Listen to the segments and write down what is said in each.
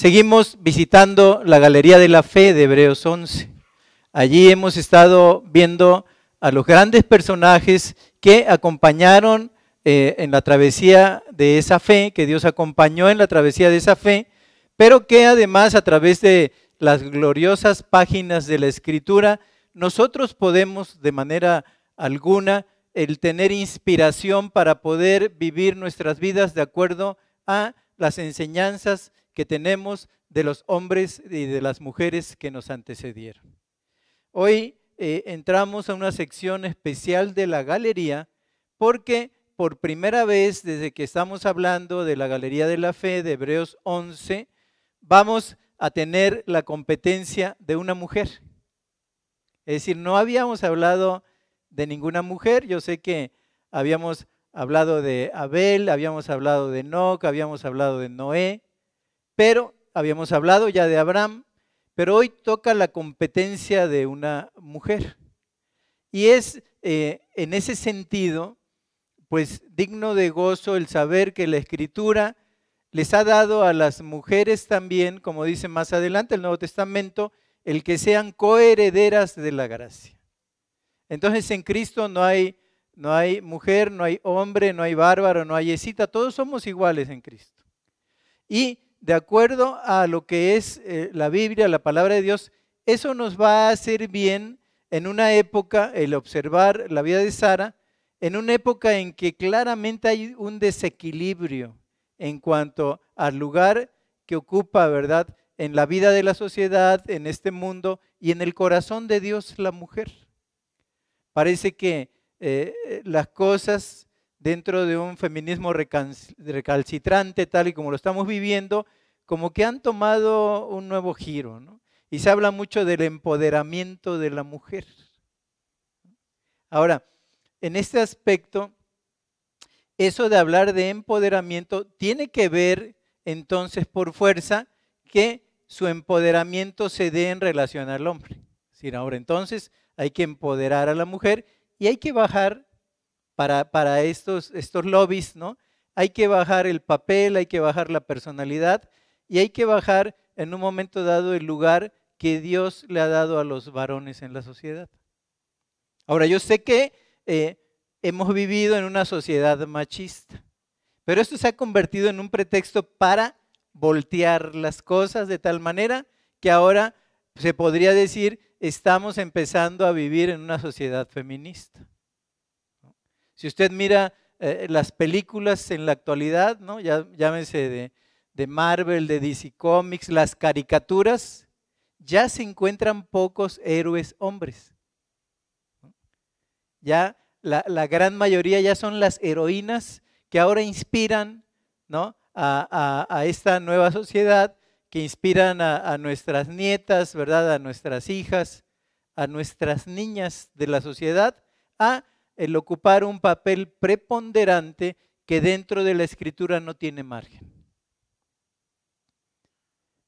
Seguimos visitando la Galería de la Fe de Hebreos 11. Allí hemos estado viendo a los grandes personajes que acompañaron eh, en la travesía de esa fe, que Dios acompañó en la travesía de esa fe, pero que además a través de las gloriosas páginas de la Escritura, nosotros podemos de manera alguna el tener inspiración para poder vivir nuestras vidas de acuerdo a las enseñanzas que tenemos de los hombres y de las mujeres que nos antecedieron. Hoy eh, entramos a una sección especial de la galería porque por primera vez desde que estamos hablando de la Galería de la Fe de Hebreos 11, vamos a tener la competencia de una mujer. Es decir, no habíamos hablado de ninguna mujer. Yo sé que habíamos hablado de Abel, habíamos hablado de Enoch, habíamos hablado de Noé, pero habíamos hablado ya de Abraham, pero hoy toca la competencia de una mujer. Y es eh, en ese sentido, pues digno de gozo el saber que la escritura les ha dado a las mujeres también, como dice más adelante el Nuevo Testamento, el que sean coherederas de la gracia. Entonces en Cristo no hay, no hay mujer, no hay hombre, no hay bárbaro, no hay escita, todos somos iguales en Cristo. Y de acuerdo a lo que es eh, la Biblia, la palabra de Dios, eso nos va a hacer bien en una época, el observar la vida de Sara, en una época en que claramente hay un desequilibrio en cuanto al lugar que ocupa, ¿verdad?, en la vida de la sociedad, en este mundo y en el corazón de Dios la mujer. Parece que eh, las cosas dentro de un feminismo recalcitrante, tal y como lo estamos viviendo, como que han tomado un nuevo giro. ¿no? Y se habla mucho del empoderamiento de la mujer. Ahora, en este aspecto, eso de hablar de empoderamiento tiene que ver entonces por fuerza que su empoderamiento se dé en relación al hombre. Es ahora entonces hay que empoderar a la mujer y hay que bajar para, estos lobbies, ¿no? Hay que bajar el papel, hay que bajar la personalidad y hay que bajar en un momento dado el lugar que Dios le ha dado a los varones en la sociedad. Ahora, yo sé que eh, hemos vivido en una sociedad machista. Pero esto se ha convertido en un pretexto para voltear las cosas de tal manera que ahora se podría decir estamos empezando a vivir en una sociedad feminista. Si usted mira eh, las películas en la actualidad, ¿no? Ya, llámese de, de Marvel, de DC Comics, las caricaturas, ya se encuentran pocos héroes hombres. Ya la, gran mayoría ya son las heroínas que ahora inspiran ¿no? a, esta nueva sociedad, que inspiran a, nuestras nietas, ¿verdad? a nuestras hijas, a nuestras niñas de la sociedad, a el ocupar un papel preponderante que dentro de la escritura no tiene margen.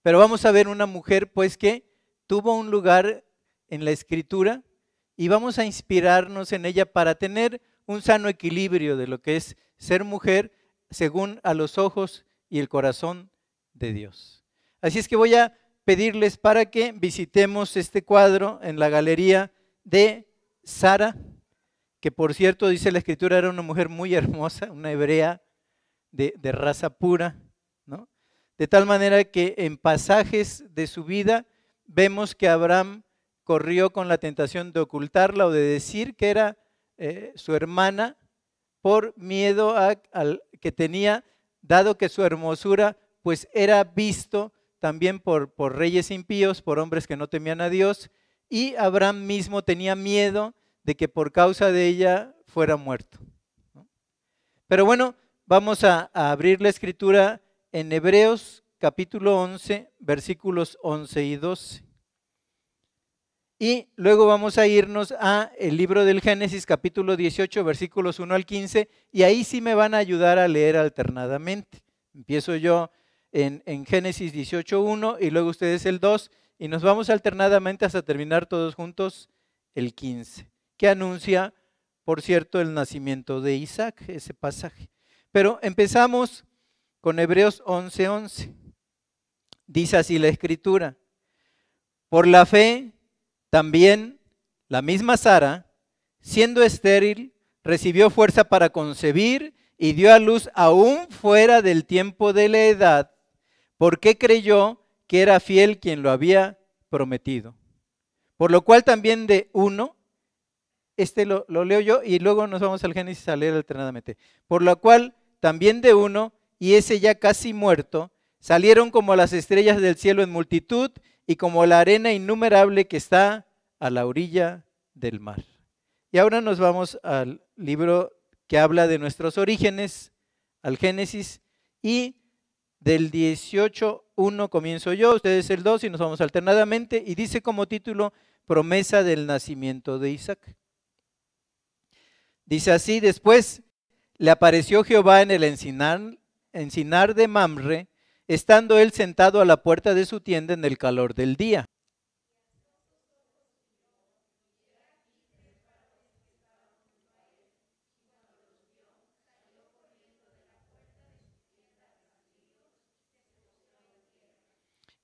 Pero vamos a ver una mujer pues que tuvo un lugar en la escritura y vamos a inspirarnos en ella para tener un sano equilibrio de lo que es ser mujer según a los ojos y el corazón de Dios. Así es que voy a pedirles para que visitemos este cuadro en la galería de Sara, que por cierto dice la escritura era una mujer muy hermosa, una hebrea de, raza pura, ¿no? De tal manera que en pasajes de su vida vemos que Abraham corrió con la tentación de ocultarla o de decir que era eh, su hermana por miedo al que tenía, dado que su hermosura pues era visto también por, por reyes impíos, por hombres que no temían a Dios, y Abraham mismo tenía miedo de que por causa de ella fuera muerto. Pero bueno, vamos a, abrir la escritura en Hebreos capítulo 11, versículos 11 y 12. Y luego vamos a irnos a el libro del Génesis capítulo 18 versículos 1 al 15 y ahí sí me van a ayudar a leer alternadamente. Empiezo yo en, en Génesis 18.1 y luego ustedes el 2 y nos vamos alternadamente hasta terminar todos juntos el 15, que anuncia, por cierto, el nacimiento de Isaac, ese pasaje. Pero empezamos con Hebreos 11.11. 11. Dice así la escritura. Por la fe, también la misma Sara, siendo estéril, recibió fuerza para concebir y dio a luz aún fuera del tiempo de la edad, porque creyó que era fiel quien lo había prometido. Por lo cual también de uno, este lo, leo yo y luego nos vamos al Génesis a leer alternadamente. Por lo cual también de uno, y ese ya casi muerto, salieron como las estrellas del cielo en multitud y como la arena innumerable que está a la orilla del mar. Y ahora nos vamos al libro que habla de nuestros orígenes, al Génesis, y del 18.1 comienzo yo, ustedes el 2 y nos vamos alternadamente, y dice como título, promesa del nacimiento de Isaac. Dice así, después le apareció Jehová en el encinar, de Mamre, estando él sentado a la puerta de su tienda en el calor del día.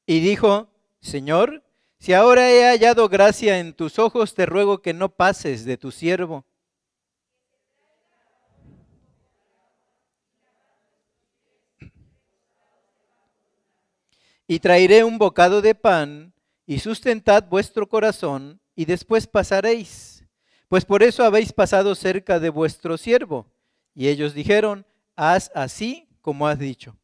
Y dijo, Señor, si ahora he hallado gracia en tus ojos, te ruego que no pases de tu siervo. Y traeré un bocado de pan, y sustentad vuestro corazón, y después pasaréis. Pues por eso habéis pasado cerca de vuestro siervo. Y ellos dijeron, haz así como has dicho.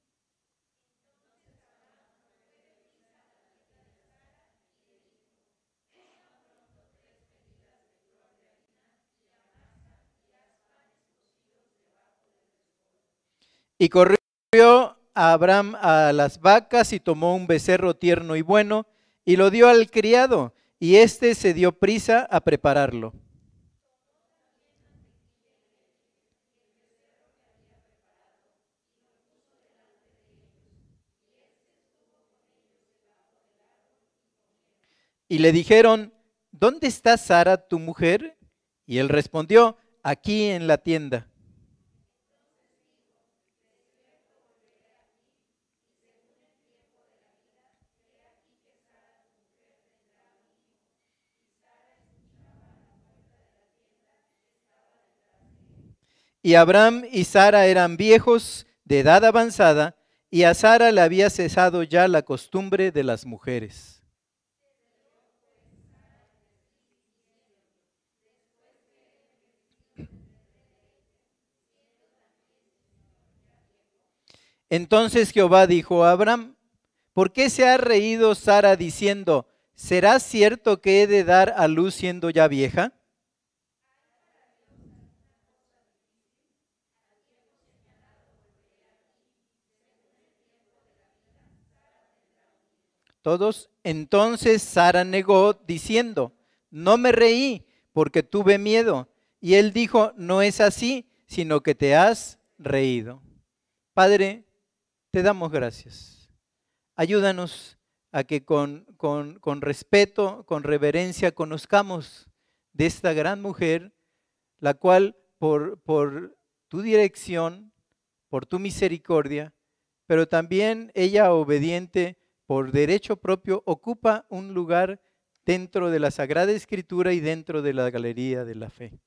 Y corrió Abraham a las vacas y tomó un becerro tierno y bueno y lo dio al criado, y éste se dio prisa a prepararlo. Y le dijeron, ¿dónde está Sara, tu mujer? Y él respondió, aquí en la tienda. Y Abraham y Sara eran viejos de edad avanzada, y a Sara le había cesado ya la costumbre de las mujeres. Entonces Jehová dijo a Abraham, ¿por qué se ha reído Sara diciendo, ¿será cierto que he de dar a luz siendo ya vieja? Todos. Entonces Sara negó diciendo, no me reí porque tuve miedo. Y él dijo, no es así, sino que te has reído. Padre, te damos gracias. Ayúdanos a que con, con, con respeto, con reverencia, conozcamos de esta gran mujer, la cual por, por tu dirección, por tu misericordia, pero también ella obediente, por derecho propio, ocupa un lugar dentro de la Sagrada Escritura y dentro de la galería de la fe.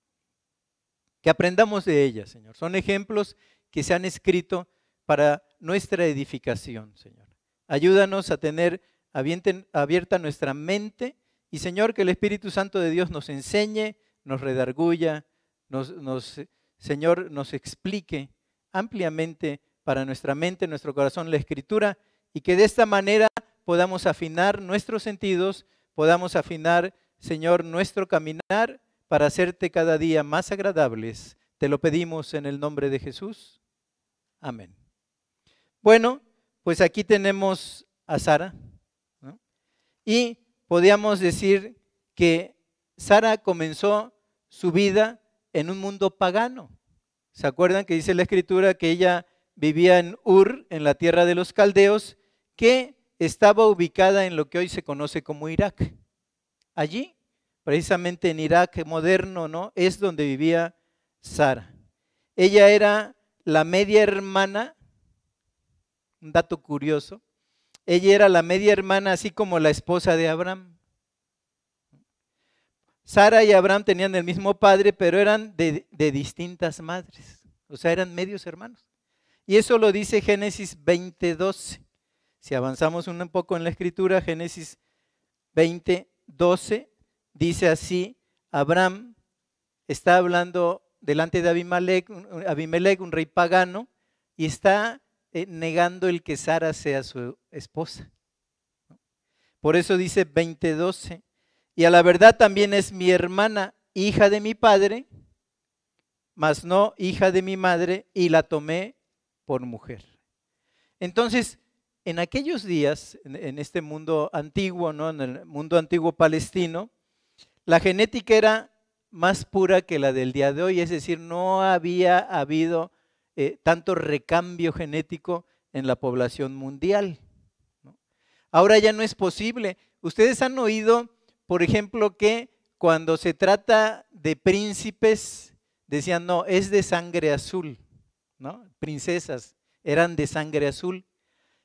Que aprendamos de ella, Señor. Son ejemplos que se han escrito para nuestra edificación, Señor. Ayúdanos a tener abierta nuestra mente y, Señor, que el Espíritu Santo de Dios nos enseñe, nos redarguya, nos, Señor, nos explique ampliamente para nuestra mente, nuestro corazón, la Escritura y que de esta manera podamos afinar nuestros sentidos, podamos afinar, Señor, nuestro caminar para hacerte cada día más agradables. Te lo pedimos en el nombre de Jesús. Amén. Bueno, pues aquí tenemos a Sara. Y podríamos decir que Sara comenzó su vida en un mundo pagano. ¿Se acuerdan que dice la escritura que ella vivía en Ur, en la tierra de los caldeos, que estaba ubicada en lo que hoy se conoce como Irak. Allí, precisamente en Irak moderno, ¿no? Es donde vivía Sara. Ella era la media hermana, un dato curioso, ella era la media hermana, así como la esposa de Abraham. Sara y Abraham tenían el mismo padre, pero eran de, distintas madres. O sea, eran medios hermanos. Y eso lo dice Génesis 20:12. Si avanzamos un poco en la escritura, Génesis 20:12 dice así, Abraham está hablando delante de Abimelech, un rey pagano, y está eh, negando el que Sara sea su esposa. Por eso dice 20:12, y a la verdad también es mi hermana, hija de mi padre, mas no hija de mi madre, y la tomé por mujer. Entonces, en aquellos días, en este mundo antiguo, ¿no? en el mundo antiguo palestino, la genética era más pura que la del día de hoy, es decir, no había habido eh, tanto recambio genético en la población mundial. Ahora ya no es posible. Ustedes han oído por ejemplo, que cuando se trata de príncipes, decían, no, es de sangre azul, Princesas eran de sangre azul.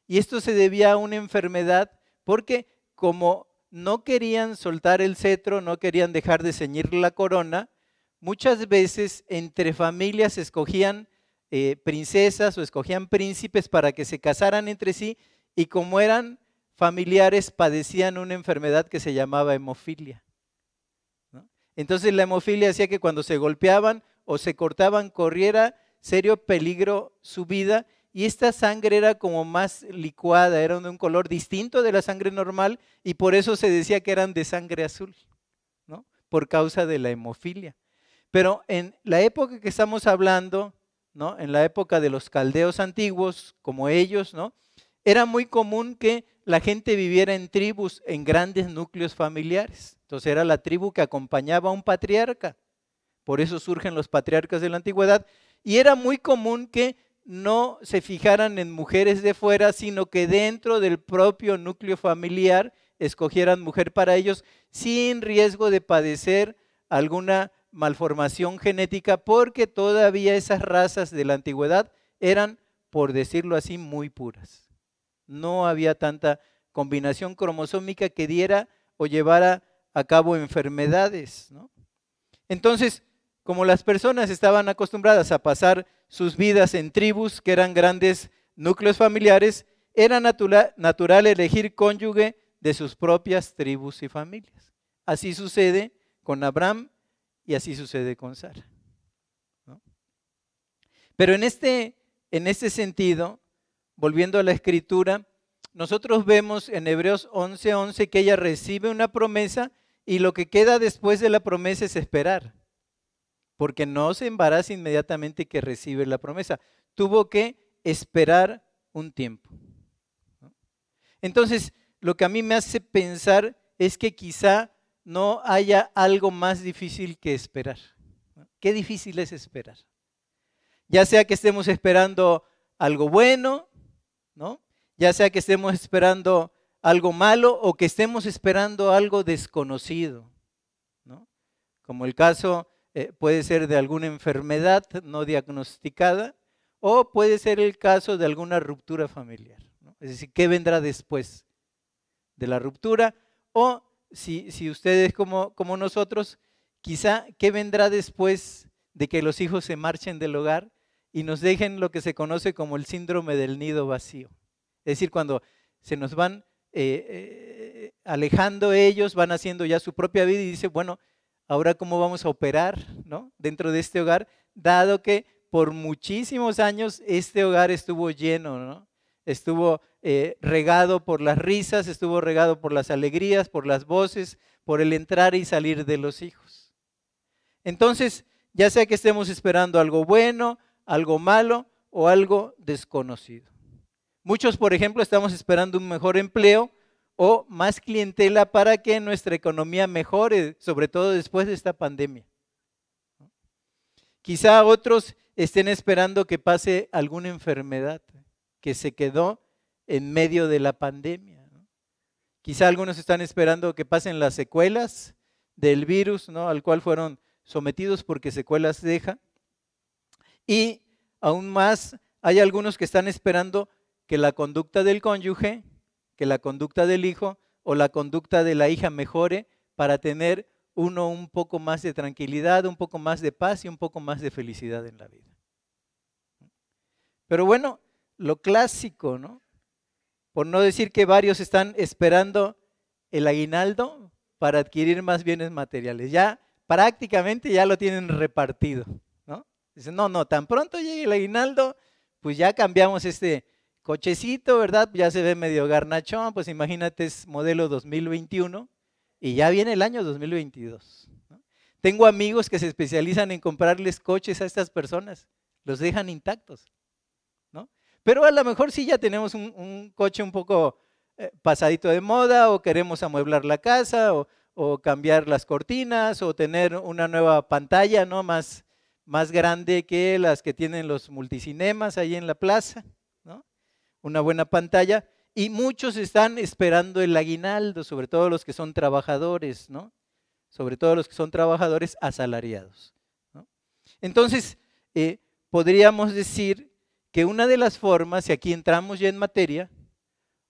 Y esto se debía a una enfermedad porque como no querían soltar el cetro, no querían dejar de ceñir la corona, muchas veces entre familias escogían eh, princesas o escogían príncipes para que se casaran entre sí y como eran familiares padecían una enfermedad que se llamaba hemofilia. Entonces la hemofilia hacía que cuando se golpeaban o se cortaban corriera serio peligro su vida y esta sangre era como más licuada, era de un color distinto de la sangre normal y por eso se decía que eran de sangre azul, ¿no? por causa de la hemofilia. Pero en la época que estamos hablando, ¿no? en la época de los caldeos antiguos, como ellos, ¿no? era muy común que la gente viviera en tribus, en grandes núcleos familiares. Entonces era la tribu que acompañaba a un patriarca. Por eso surgen los patriarcas de la antigüedad. Y era muy común que no se fijaran en mujeres de fuera, sino que dentro del propio núcleo familiar escogieran mujer para ellos sin riesgo de padecer alguna malformación genética, porque todavía esas razas de la antigüedad eran, por decirlo así, muy puras no había tanta combinación cromosómica que diera o llevara a cabo enfermedades. Entonces, como las personas estaban acostumbradas a pasar sus vidas en tribus, que eran grandes núcleos familiares, era natural, elegir cónyuge de sus propias tribus y familias. Así sucede con Abraham y así sucede con Sara. Pero en este, en este sentido, volviendo a la escritura, nosotros vemos en Hebreos 11:11 11 que ella recibe una promesa y lo que queda después de la promesa es esperar, porque no se embaraza inmediatamente que recibe la promesa. Tuvo que esperar un tiempo. Entonces, lo que a mí me hace pensar es que quizá no haya algo más difícil que esperar. Qué difícil es esperar. Ya sea que estemos esperando algo bueno, ¿no? Ya sea que estemos esperando algo malo o que estemos esperando algo desconocido, ¿no? Como el caso eh, puede ser de alguna enfermedad no diagnosticada o puede ser el caso de alguna ruptura familiar. Es decir, ¿qué vendrá después de la ruptura? O si, si ustedes como, como nosotros, quizá, ¿qué vendrá después de que los hijos se marchen del hogar y nos dejen lo que se conoce como el síndrome del nido vacío? Es decir, cuando se nos van eh, eh, alejando ellos, van haciendo ya su propia vida y dice, bueno, ahora cómo vamos a operar ¿no? dentro de este hogar, dado que por muchísimos años este hogar estuvo lleno, ¿no? estuvo eh, regado por las risas, estuvo regado por las alegrías, por las voces, por el entrar y salir de los hijos. Entonces, ya sea que estemos esperando algo bueno, algo malo o algo desconocido. Muchos, por ejemplo, estamos esperando un mejor empleo o más clientela para que nuestra economía mejore, sobre todo después de esta pandemia. Quizá otros estén esperando que pase alguna enfermedad que se quedó en medio de la pandemia. Quizá algunos están esperando que pasen las secuelas del virus ¿no? al cual fueron sometidos porque secuelas deja. Y aún más, hay algunos que están esperando que la conducta del cónyuge que la conducta del hijo o la conducta de la hija mejore para tener uno un poco más de tranquilidad, un poco más de paz y un poco más de felicidad en la vida. Pero bueno, lo clásico, ¿no? Por no decir que varios están esperando el aguinaldo para adquirir más bienes materiales. Ya prácticamente ya lo tienen repartido, ¿no? Dicen, no, no, tan pronto llegue el aguinaldo, pues ya cambiamos este cochecito, ¿verdad? Ya se ve medio garnachón, pues imagínate es modelo 2021 y ya viene el año 2022. Tengo amigos que se especializan en comprarles coches a estas personas, los dejan intactos. ¿no? Pero a lo mejor sí ya tenemos un, coche un poco eh, pasadito de moda o queremos amueblar la casa o, cambiar las cortinas o tener una nueva pantalla ¿no? más, más grande que las que tienen los multicinemas ahí en la plaza. Una buena pantalla. Y muchos están esperando el aguinaldo, sobre todo los que son trabajadores, ¿no? Sobre todo los que son trabajadores asalariados. Entonces, eh, podríamos decir que una de las formas, y aquí entramos ya en materia,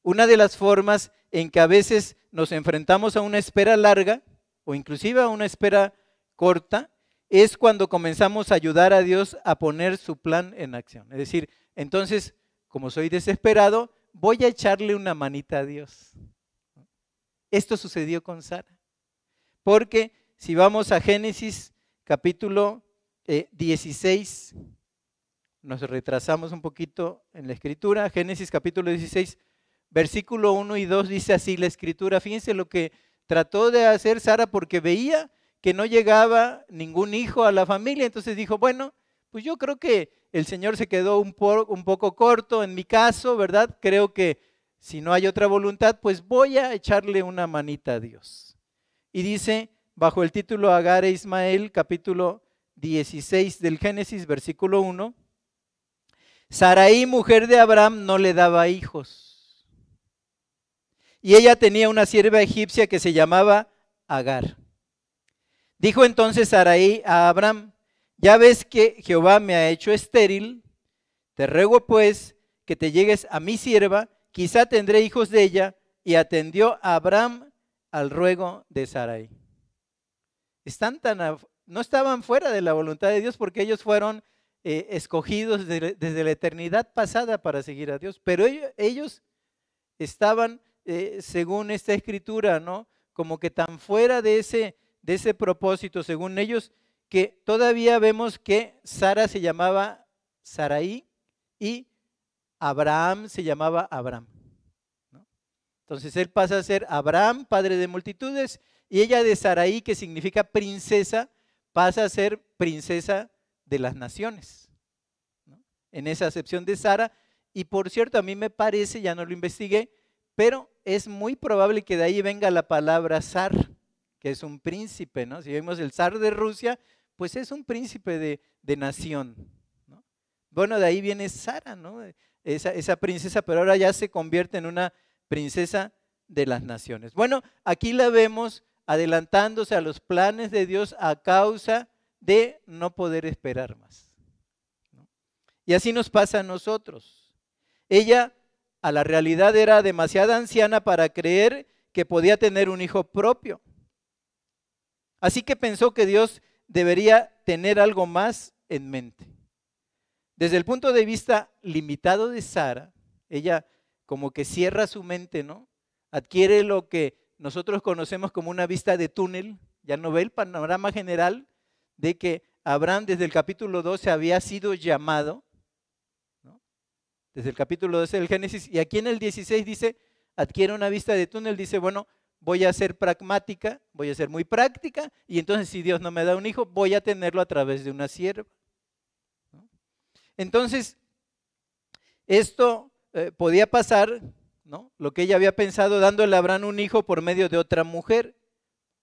una de las formas en que a veces nos enfrentamos a una espera larga o inclusive a una espera corta, es cuando comenzamos a ayudar a Dios a poner su plan en acción. Es decir, entonces, como soy desesperado, voy a echarle una manita a Dios. Esto sucedió con Sara. Porque si vamos a Génesis capítulo 16, eh, nos retrasamos un poquito en la escritura, Génesis capítulo 16, versículo 1 y 2 dice así la escritura, fíjense lo que trató de hacer Sara porque veía que no llegaba ningún hijo a la familia, entonces dijo, bueno, pues yo creo que el Señor se quedó un, poco corto en mi caso, ¿verdad? Creo que si no hay otra voluntad, pues voy a echarle una manita a Dios. Y dice, bajo el título Agar e Ismael, capítulo 16 del Génesis, versículo 1, Saraí, mujer de Abraham, no le daba hijos. Y ella tenía una sierva egipcia que se llamaba Agar. Dijo entonces Saraí a Abraham, ya ves que Jehová me ha hecho estéril, te ruego pues que te llegues a mi sierva, quizá tendré hijos de ella. Y atendió a Abraham al ruego de Sarai. Están tan, no estaban fuera de la voluntad de Dios porque ellos fueron eh, escogidos desde, la eternidad pasada para seguir a Dios, pero ellos, estaban, eh, según esta escritura, ¿no? Como que tan fuera de ese, de ese propósito, según ellos, que todavía vemos que Sara se llamaba Saraí y Abraham se llamaba Abraham. Entonces él pasa a ser Abraham, padre de multitudes, y ella de Saraí, que significa princesa, pasa a ser princesa de las naciones. En esa acepción de Sara, y por cierto, a mí me parece, ya no lo investigué, pero es muy probable que de ahí venga la palabra zar, que es un príncipe, ¿no? Si vemos el zar de Rusia, pues es un príncipe de, nación. Bueno, de ahí viene Sara, ¿no? Esa, esa princesa, pero ahora ya se convierte en una princesa de las naciones. Bueno, aquí la vemos adelantándose a los planes de Dios a causa de no poder esperar más. Y así nos pasa a nosotros. Ella a la realidad era demasiado anciana para creer que podía tener un hijo propio. Así que pensó que Dios debería tener algo más en mente. Desde el punto de vista limitado de Sara, ella como que cierra su mente, ¿no? Adquiere lo que nosotros conocemos como una vista de túnel, ya no ve el panorama general de que Abraham desde el capítulo 12 había sido llamado, ¿no? desde el capítulo 12 del Génesis, y aquí en el 16 dice, adquiere una vista de túnel, dice, bueno, voy a ser pragmática, voy a ser muy práctica, y entonces si Dios no me da un hijo, voy a tenerlo a través de una sierva. Entonces, esto eh, podía pasar, ¿no? Lo que ella había pensado, dándole a Abraham un hijo por medio de otra mujer.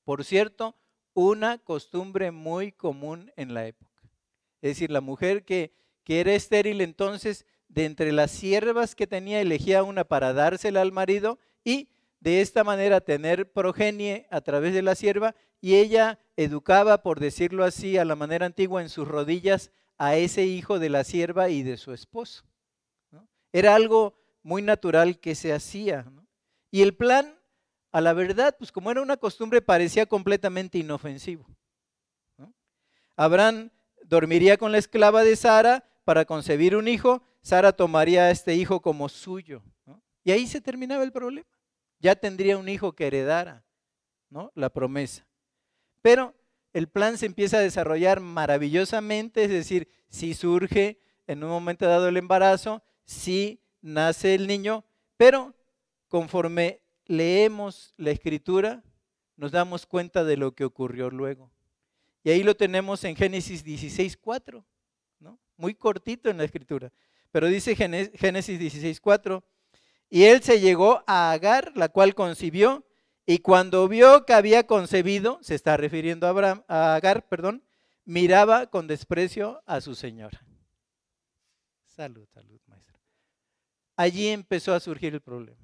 Por cierto, una costumbre muy común en la época. Es decir, la mujer que, que era estéril entonces, de entre las siervas que tenía, elegía una para dársela al marido y de esta manera tener progenie a través de la sierva y ella educaba, por decirlo así, a la manera antigua en sus rodillas a ese hijo de la sierva y de su esposo. Era algo muy natural que se hacía. Y el plan, a la verdad, pues como era una costumbre, parecía completamente inofensivo. Abraham dormiría con la esclava de Sara para concebir un hijo, Sara tomaría a este hijo como suyo. Y ahí se terminaba el problema. Ya tendría un hijo que heredara ¿no? la promesa. Pero el plan se empieza a desarrollar maravillosamente, es decir, si surge en un momento dado el embarazo, si nace el niño, pero conforme leemos la escritura, nos damos cuenta de lo que ocurrió luego. Y ahí lo tenemos en Génesis 16.4, ¿no? muy cortito en la escritura. Pero dice Génesis 16.4, y él se llegó a Agar, la cual concibió, y cuando vio que había concebido, se está refiriendo a, Abraham, Agar, perdón, miraba con desprecio a su señora. Salud, salud, maestro. Allí empezó a surgir el problema.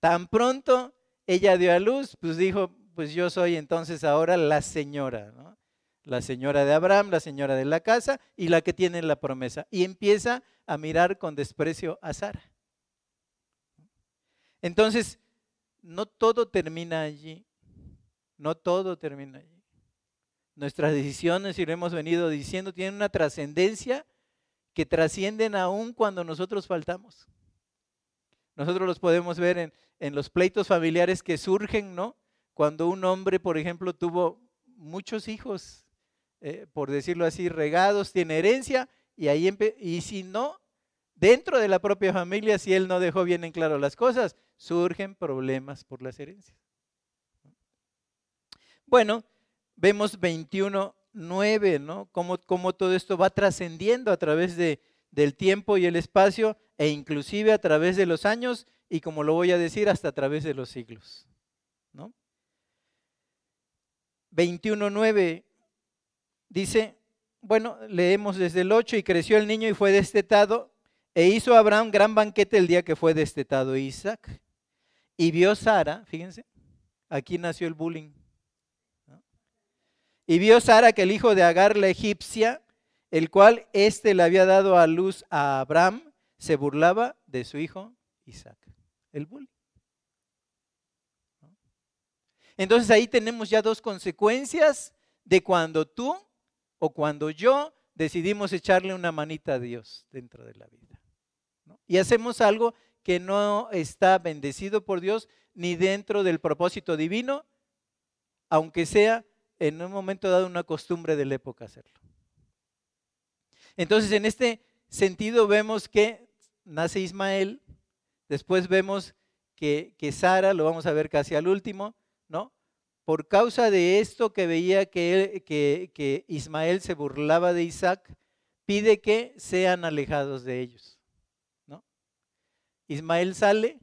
Tan pronto ella dio a luz, pues dijo, pues yo soy entonces ahora la señora, ¿no? La señora de Abraham, la señora de la casa y la que tiene la promesa. Y empieza a mirar con desprecio a Sara. Entonces, no todo termina allí. No todo termina allí. Nuestras decisiones, y lo hemos venido diciendo, tienen una trascendencia que trascienden aún cuando nosotros faltamos. Nosotros los podemos ver en, en, los pleitos familiares que surgen, ¿no? Cuando un hombre, por ejemplo, tuvo muchos hijos, eh, por decirlo así, regados, tiene herencia, y ahí y si no, dentro de la propia familia, si él no dejó bien en claro las cosas, surgen problemas por las herencias. Bueno, vemos 21.9, ¿no? Cómo, cómo todo esto va trascendiendo a través de, del tiempo y el espacio e inclusive a través de los años y como lo voy a decir, hasta a través de los siglos. ¿no? 21.9 dice, bueno, leemos desde el 8, y creció el niño y fue destetado, e hizo Abraham gran banquete el día que fue destetado Isaac. Y vio Sara, fíjense, aquí nació el bullying. Y vio Sara que el hijo de Agar la egipcia, el cual éste le había dado a luz a Abraham, se burlaba de su hijo Isaac. El bullying. Entonces ahí tenemos ya dos consecuencias de cuando tú o cuando yo decidimos echarle una manita a Dios dentro de la vida. Y hacemos algo que no está bendecido por Dios ni dentro del propósito divino, aunque sea en un momento dado una costumbre de la época hacerlo. Entonces, en este sentido vemos que nace Ismael, después vemos que, que Sara, lo vamos a ver casi al último. Por causa de esto que veía que, Ismael se burlaba de Isaac, pide que sean alejados de ellos. ¿no? Ismael sale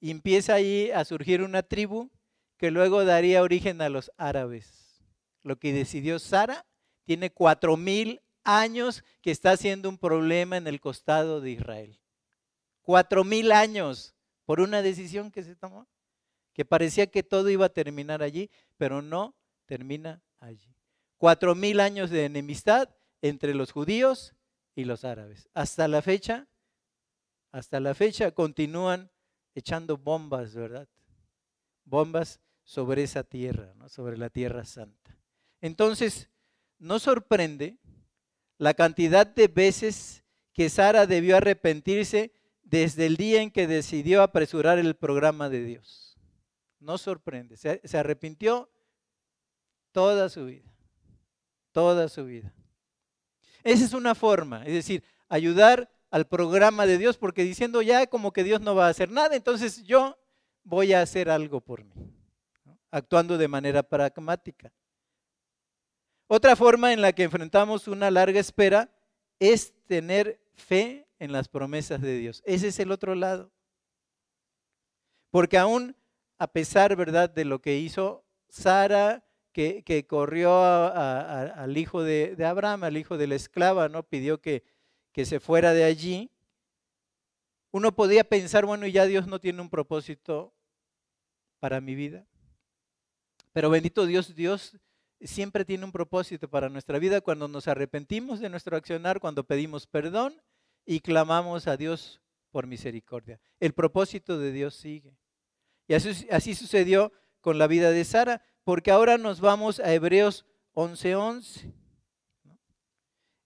y empieza ahí a surgir una tribu que luego daría origen a los árabes. Lo que decidió Sara tiene cuatro mil años que está siendo un problema en el costado de Israel. Cuatro mil años por una decisión que se tomó que parecía que todo iba a terminar allí, pero no termina allí. Cuatro mil años de enemistad entre los judíos y los árabes. Hasta la fecha, hasta la fecha continúan echando bombas, ¿verdad? Bombas sobre esa tierra, sobre la tierra santa. Entonces, no sorprende la cantidad de veces que Sara debió arrepentirse desde el día en que decidió apresurar el programa de Dios no sorprende. Se, arrepintió toda su vida, toda su vida. Esa es una forma, es decir, ayudar al programa de Dios, porque diciendo ya como que Dios no va a hacer nada, entonces yo voy a hacer algo por mí, actuando de manera pragmática. Otra forma en la que enfrentamos una larga espera es tener fe en las promesas de Dios. Ese es el otro lado. Porque aún a pesar, ¿verdad?, de lo que hizo Sara, que, corrió al hijo de, Abraham, al hijo de la esclava, ¿no? Pidió que, que se fuera de allí. Uno podía pensar, bueno, ya Dios no tiene un propósito para mi vida. Pero bendito Dios, Dios siempre tiene un propósito para nuestra vida cuando nos arrepentimos de nuestro accionar, cuando pedimos perdón y clamamos a Dios por misericordia. El propósito de Dios sigue. Y así, sucedió con la vida de Sara, porque ahora nos vamos a Hebreos 11:11.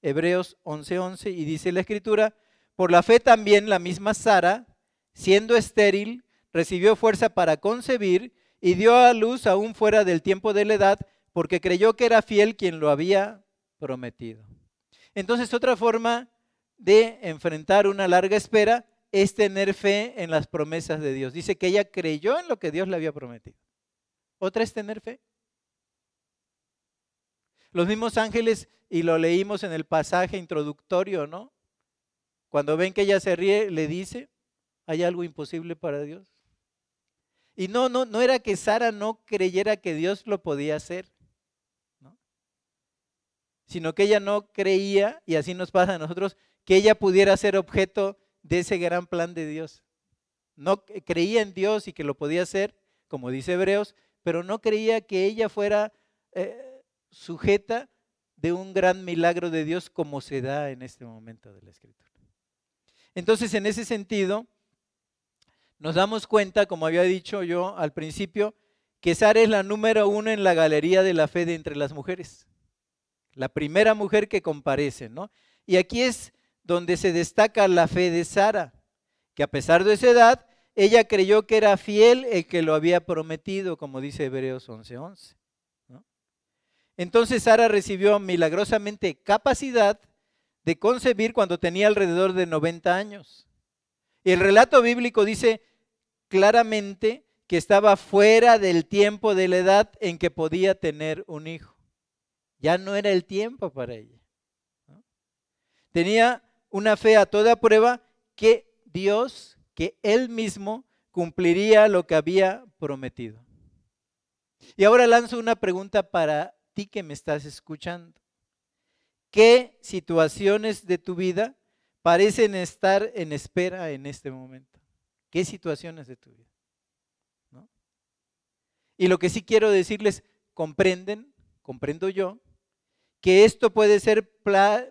Hebreos 11:11 y dice la escritura, por la fe también la misma Sara, siendo estéril, recibió fuerza para concebir y dio a luz aún fuera del tiempo de la edad, porque creyó que era fiel quien lo había prometido. Entonces, otra forma de enfrentar una larga espera es tener fe en las promesas de Dios. Dice que ella creyó en lo que Dios le había prometido. Otra es tener fe. Los mismos ángeles, y lo leímos en el pasaje introductorio, ¿no? Cuando ven que ella se ríe, le dice, ¿hay algo imposible para Dios? Y no, no, no era que Sara no creyera que Dios lo podía hacer, ¿no? sino que ella no creía, y así nos pasa a nosotros, que ella pudiera ser objeto de ese gran plan de Dios. No creía en Dios y que lo podía hacer, como dice Hebreos, pero no creía que ella fuera eh, sujeta de un gran milagro de Dios como se da en este momento de la Escritura. Entonces, en ese sentido, nos damos cuenta, como había dicho yo al principio, que Sara es la número uno en la galería de la fe de entre las mujeres. La primera mujer que comparece, ¿no? Y aquí es donde se destaca la fe de Sara, que a pesar de esa edad, ella creyó que era fiel el que lo había prometido, como dice Hebreos 11:11. Entonces Sara recibió milagrosamente capacidad de concebir cuando tenía alrededor de 90 años. Y el relato bíblico dice claramente que estaba fuera del tiempo de la edad en que podía tener un hijo. Ya no era el tiempo para ella. Tenía una fe a toda prueba que Dios, que Él mismo cumpliría lo que había prometido. Y ahora lanzo una pregunta para ti que me estás escuchando. ¿Qué situaciones de tu vida parecen estar en espera en este momento? ¿Qué situaciones de tu vida? Y lo que sí quiero decirles, comprenden, comprendo yo, que esto puede ser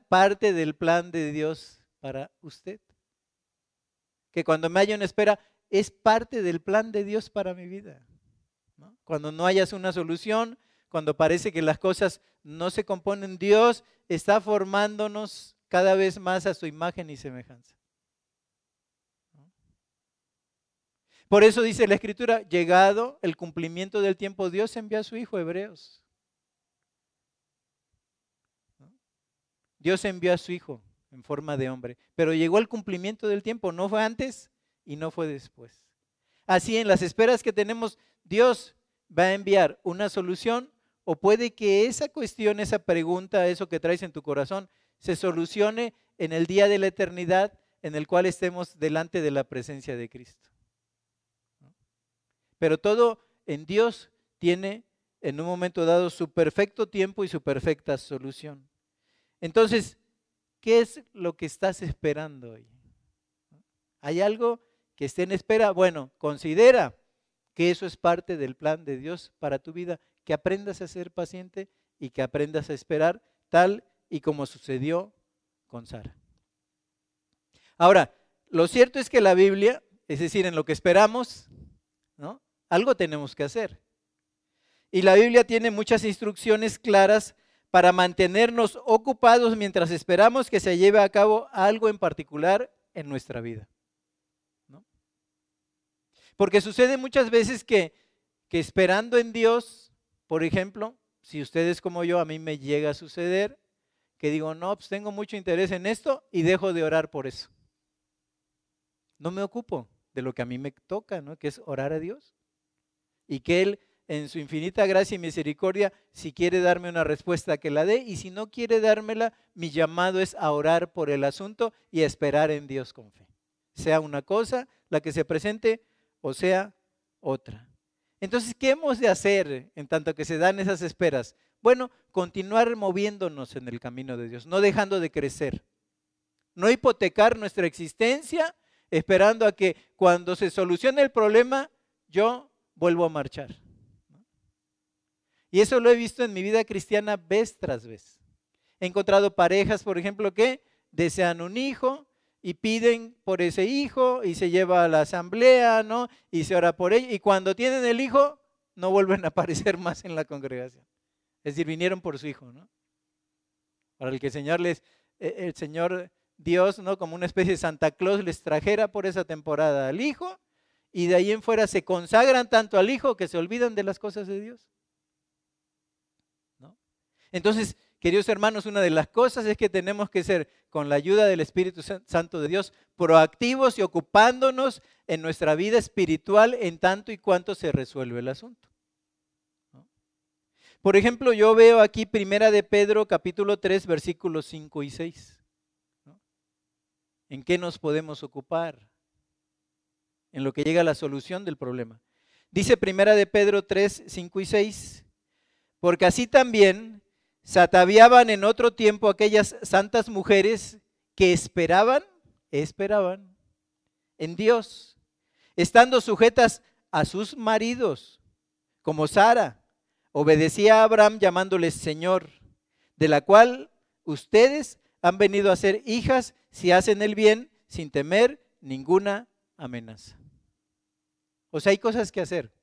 parte del plan de Dios para usted. Que cuando me haya una espera, es parte del plan de Dios para mi vida. Cuando no hayas una solución, cuando parece que las cosas no se componen, Dios está formándonos cada vez más a su imagen y semejanza. Por eso dice la Escritura, llegado el cumplimiento del tiempo, Dios envía a su Hijo, Hebreos. Dios envió a su Hijo en forma de hombre, pero llegó el cumplimiento del tiempo, no fue antes y no fue después. Así en las esperas que tenemos, Dios va a enviar una solución o puede que esa cuestión, esa pregunta, eso que traes en tu corazón, se solucione en el día de la eternidad en el cual estemos delante de la presencia de Cristo. Pero todo en Dios tiene en un momento dado su perfecto tiempo y su perfecta solución. Entonces, ¿qué es lo que estás esperando hoy? ¿Hay algo que esté en espera? Bueno, considera que eso es parte del plan de Dios para tu vida, que aprendas a ser paciente y que aprendas a esperar tal y como sucedió con Sara. Ahora, lo cierto es que la Biblia, es decir, en lo que esperamos, ¿no? Algo tenemos que hacer. Y la Biblia tiene muchas instrucciones claras para mantenernos ocupados mientras esperamos que se lleve a cabo algo en particular en nuestra vida. Porque sucede muchas veces que, que esperando en Dios, por ejemplo, si ustedes como yo, a mí me llega a suceder, que digo, no, pues tengo mucho interés en esto y dejo de orar por eso. No me ocupo de lo que a mí me toca, ¿no? Que es orar a Dios. Y que Él en su infinita gracia y misericordia, si quiere darme una respuesta, que la dé, y si no quiere dármela, mi llamado es a orar por el asunto y a esperar en Dios con fe. Sea una cosa la que se presente o sea otra. Entonces, ¿qué hemos de hacer en tanto que se dan esas esperas? Bueno, continuar moviéndonos en el camino de Dios, no dejando de crecer. No hipotecar nuestra existencia esperando a que cuando se solucione el problema, yo vuelvo a marchar. Y eso lo he visto en mi vida cristiana vez tras vez. He encontrado parejas, por ejemplo, que desean un hijo, y piden por ese hijo y se lleva a la asamblea, ¿no? Y se ora por él. Y cuando tienen el hijo, no vuelven a aparecer más en la congregación. Es decir, vinieron por su hijo, ¿no? Para el que el Señor les, e, el Señor Dios, ¿no? Como una especie de Santa Claus les trajera por esa temporada al hijo y de ahí en fuera se consagran tanto al hijo que se olvidan de las cosas de Dios. Entonces, Queridos hermanos, una de las cosas es que tenemos que ser, con la ayuda del Espíritu Santo de Dios, proactivos y ocupándonos en nuestra vida espiritual en tanto y cuanto se resuelve el asunto. Por ejemplo, yo veo aquí Primera de Pedro capítulo 3 versículos 5 y 6. ¿En qué nos podemos ocupar? En lo que llega a la solución del problema. Dice Primera de Pedro 3, 5 y 6, porque así también se ataviaban en otro tiempo aquellas santas mujeres que esperaban, esperaban en Dios, estando sujetas a sus maridos, como Sara, obedecía a Abraham llamándoles Señor, de la cual ustedes han venido a ser hijas si hacen el bien sin temer ninguna amenaza. O sea, hay cosas que hacer,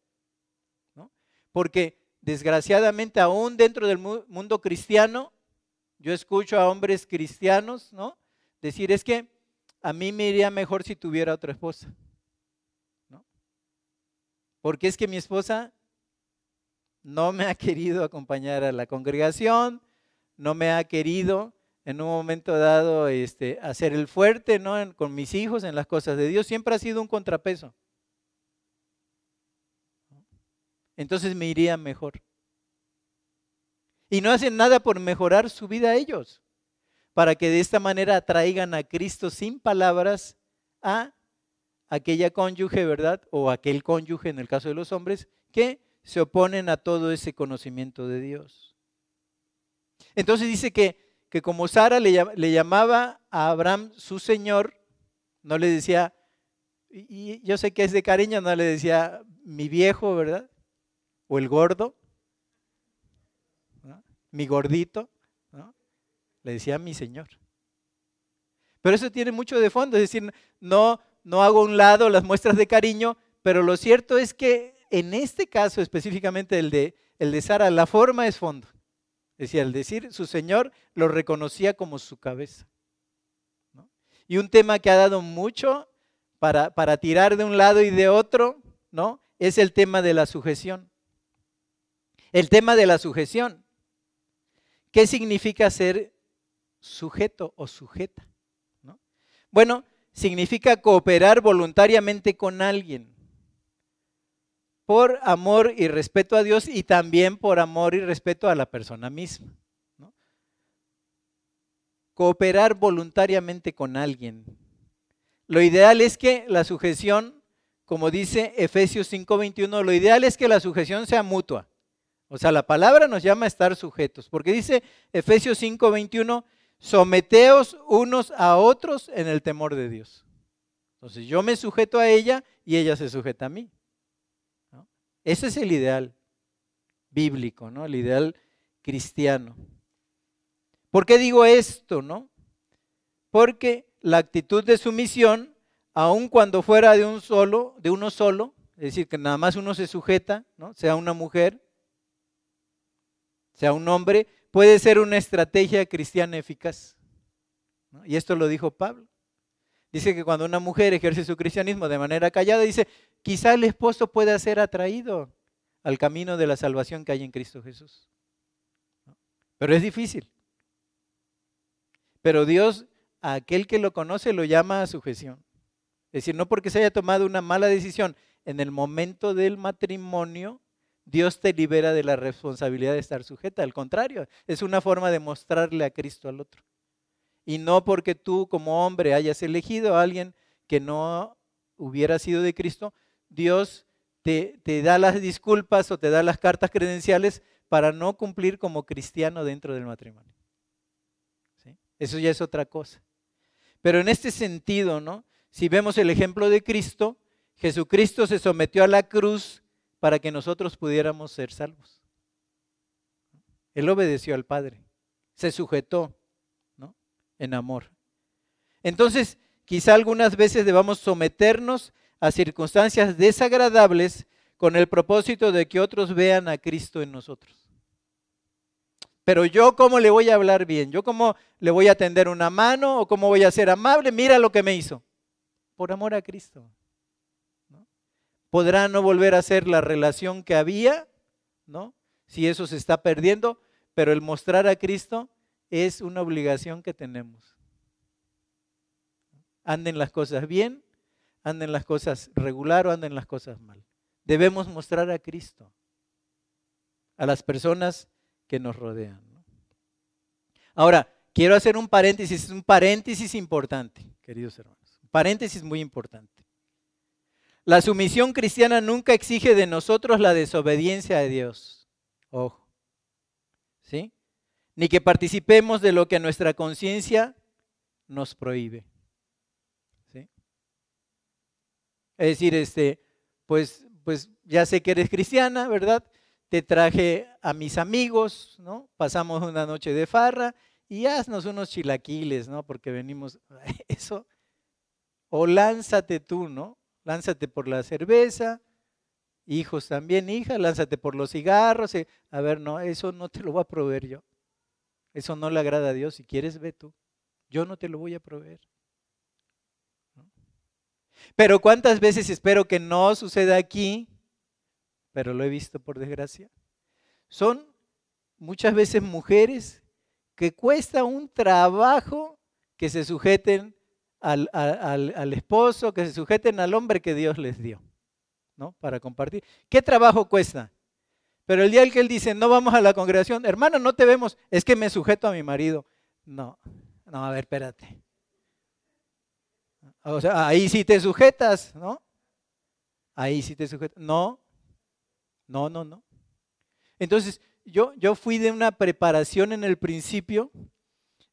¿no? Porque desgraciadamente aún dentro del mundo cristiano, yo escucho a hombres cristianos, ¿no? Decir, es que a mí me iría mejor si tuviera otra esposa, ¿no? Porque es que mi esposa no me ha querido acompañar a la congregación, no me ha querido en un momento dado este, hacer el fuerte, ¿no? con mis hijos en las cosas de Dios, siempre ha sido un contrapeso. Entonces me iría mejor. Y no hacen nada por mejorar su vida ellos, para que de esta manera atraigan a Cristo sin palabras a aquella cónyuge, ¿verdad? O aquel cónyuge en el caso de los hombres, que se oponen a todo ese conocimiento de Dios. Entonces dice que, que como Sara le, le, llamaba a Abraham su Señor, no le decía, y yo sé que es de cariño, no le decía mi viejo, ¿verdad? O el gordo, mi gordito, le decía mi Señor. Pero eso tiene mucho de fondo, es decir, no, no hago a un lado las muestras de cariño, pero lo cierto es que en este caso específicamente el de, el de Sara, la forma es fondo. Decía, al decir su Señor lo reconocía como su cabeza. Y un tema que ha dado mucho para, para tirar de un lado y de otro, ¿no? Es el tema de la sujeción. El tema de la sujeción. ¿Qué significa ser sujeto o sujeta? Bueno, significa cooperar voluntariamente con alguien por amor y respeto a Dios y también por amor y respeto a la persona misma. Cooperar voluntariamente con alguien. Lo ideal es que la sujeción, como dice Efesios 5:21, lo ideal es que la sujeción sea mutua. O sea, la palabra nos llama a estar sujetos, porque dice Efesios 5:21, someteos unos a otros en el temor de Dios. Entonces yo me sujeto a ella y ella se sujeta a mí. Ese es el ideal bíblico, ¿no? El ideal cristiano. ¿Por qué digo esto, no? Porque la actitud de sumisión, aun cuando fuera de un solo, de uno solo, es decir, que nada más uno se sujeta, ¿no? Sea una mujer, sea un hombre, puede ser una estrategia cristiana eficaz. Y esto lo dijo Pablo. Dice que cuando una mujer ejerce su cristianismo de manera callada, dice, quizá el esposo pueda ser atraído al camino de la salvación que hay en Cristo Jesús. Pero es difícil. Pero Dios, a aquel que lo conoce, lo llama a sujeción. Es decir, no porque se haya tomado una mala decisión en el momento del matrimonio, Dios te libera de la responsabilidad de estar sujeta. Al contrario, es una forma de mostrarle a Cristo al otro. Y no porque tú como hombre hayas elegido a alguien que no hubiera sido de Cristo, Dios te, da las disculpas o te da las cartas credenciales para no cumplir como cristiano dentro del matrimonio. Eso ya es otra cosa. Pero en este sentido, ¿no? Si vemos el ejemplo de Cristo, Jesucristo se sometió a la cruz para que nosotros pudiéramos ser salvos. Él obedeció al Padre, se sujetó ¿no? en amor. Entonces, quizá algunas veces debamos someternos a circunstancias desagradables con el propósito de que otros vean a Cristo en nosotros. Pero yo cómo le voy a hablar bien, yo cómo le voy a tender una mano o cómo voy a ser amable, mira lo que me hizo. Por amor a Cristo. Podrá no volver a ser la relación que había, ¿no? Si eso se está perdiendo, pero el mostrar a Cristo es una obligación que tenemos. Anden las cosas bien, anden las cosas regular o anden las cosas mal. Debemos mostrar a Cristo a las personas que nos rodean. Ahora, quiero hacer un paréntesis, un paréntesis importante, queridos hermanos. Un paréntesis muy importante. La sumisión cristiana nunca exige de nosotros la desobediencia a Dios. Ojo. ¿Sí? Ni que participemos de lo que nuestra conciencia nos prohíbe. ¿Sí? Es decir, este, pues, pues ya sé que eres cristiana, ¿verdad? Te traje a mis amigos, ¿no? Pasamos una noche de farra y haznos unos chilaquiles, ¿no? Porque venimos, eso, o lánzate tú, ¿no? Lánzate por la cerveza, hijos también, hija, lánzate por los cigarros. Eh, a ver, no, eso no te lo voy a proveer yo. Eso no le agrada a Dios. Si quieres, ve tú. Yo no te lo voy a proveer. Pero cuántas veces espero que no suceda aquí, pero lo he visto por desgracia. Son muchas veces mujeres que cuesta un trabajo que se sujeten al, esposo, que se sujeten al hombre que Dios les dio, ¿no? Para compartir. ¿Qué trabajo cuesta? Pero el día en que él dice, no vamos a la congregación, hermano, no te vemos, es que me sujeto a mi marido. No, no, a ver, espérate. O sea, ahí sí te sujetas, ¿no? Ahí sí te sujetas. No, no, no, no. Entonces, yo, yo fui de una preparación en el principio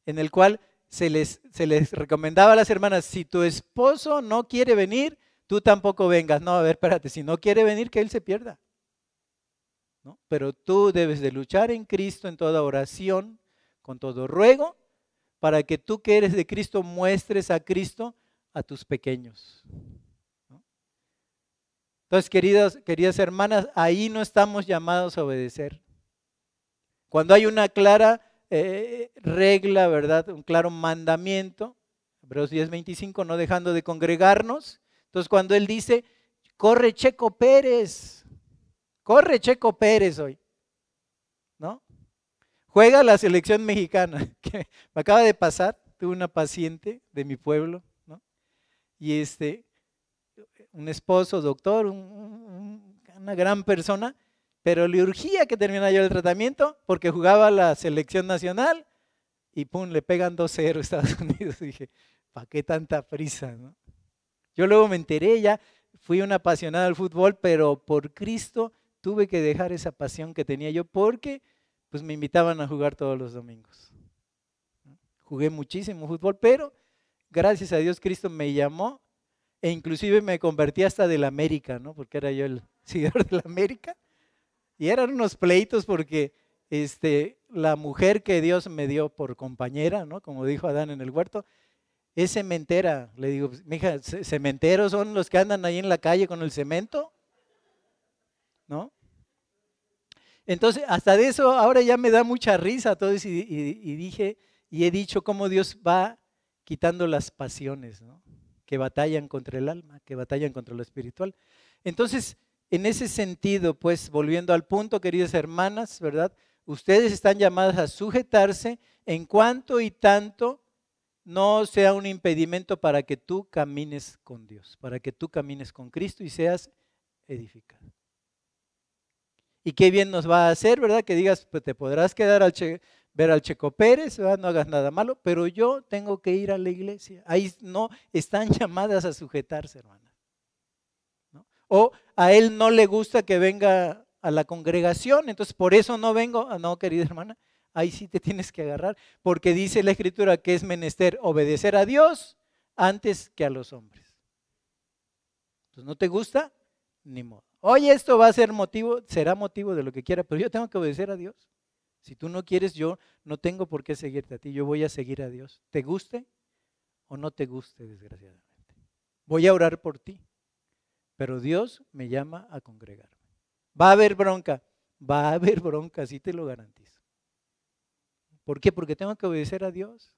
en el cual se les, se les recomendaba a las hermanas, si tu esposo no quiere venir, tú tampoco vengas. No, a ver, espérate, si no quiere venir, que él se pierda. ¿No? Pero tú debes de luchar en Cristo en toda oración, con todo ruego, para que tú que eres de Cristo muestres a Cristo a tus pequeños. Entonces, queridas, queridas hermanas, ahí no estamos llamados a obedecer. Cuando hay una clara eh, regla, ¿verdad? Un claro mandamiento, Hebreos 10:25, no dejando de congregarnos. Entonces cuando él dice, corre Checo Pérez, corre Checo Pérez hoy, ¿no? Juega la selección mexicana, me acaba de pasar, tuve una paciente de mi pueblo, ¿no? Y este, un esposo, doctor, una gran persona, pero le urgía que terminara yo el tratamiento porque jugaba la selección nacional y pum, le pegan 2-0 Estados Unidos. Y dije, ¿para qué tanta prisa? Yo luego me enteré, ya fui una apasionada del fútbol, pero por Cristo tuve que dejar esa pasión que tenía yo porque pues me invitaban a jugar todos los domingos. Jugué muchísimo fútbol, pero gracias a Dios Cristo me llamó e inclusive me convertí hasta del América, ¿no? Porque era yo el seguidor del América. Y eran unos pleitos porque este, la mujer que Dios me dio por compañera, ¿no? Como dijo Adán en el huerto, es cementera. Le digo, mija, cementeros son los que andan ahí en la calle con el cemento, ¿no? Entonces, hasta de eso ahora ya me da mucha risa todo eso y, y dije, y he dicho cómo Dios va quitando las pasiones, ¿no? Que batallan contra el alma, que batallan contra lo espiritual. Entonces, en ese sentido, pues volviendo al punto, queridas hermanas, ¿verdad? Ustedes están llamadas a sujetarse en cuanto y tanto no sea un impedimento para que tú camines con Dios, para que tú camines con Cristo y seas edificado. Y qué bien nos va a hacer, ¿verdad? Que digas, pues te podrás quedar al ver al Checo Pérez, ¿verdad? no hagas nada malo, pero yo tengo que ir a la iglesia. Ahí no están llamadas a sujetarse, hermano o a él no le gusta que venga a la congregación, entonces por eso no vengo. Ah, no, querida hermana, ahí sí te tienes que agarrar, porque dice la escritura que es menester obedecer a Dios antes que a los hombres. Entonces, ¿no te gusta? Ni modo. Oye, esto va a ser motivo, será motivo de lo que quiera, pero yo tengo que obedecer a Dios. Si tú no quieres, yo no tengo por qué seguirte a ti, yo voy a seguir a Dios. ¿Te guste o no te guste, desgraciadamente. Voy a orar por ti, pero Dios me llama a congregarme. Va a haber bronca, va a haber bronca, sí te lo garantizo. ¿Por qué? Porque tengo que obedecer a Dios.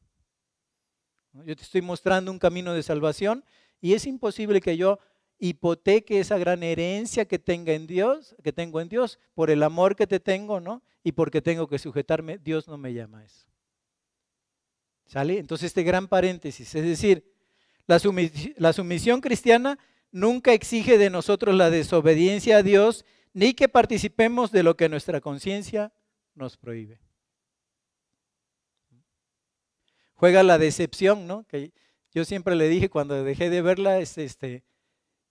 Yo te estoy mostrando un camino de salvación y es imposible que yo hipoteque esa gran herencia que tenga en Dios, que tengo en Dios, por el amor que te tengo, ¿no? Y porque tengo que sujetarme, Dios no me llama a eso. ¿Sale? Entonces este gran paréntesis, es decir, la sumisión cristiana nunca exige de nosotros la desobediencia a Dios, ni que participemos de lo que nuestra conciencia nos prohíbe. Juega la decepción, ¿no? Que yo siempre le dije cuando dejé de verla, es este,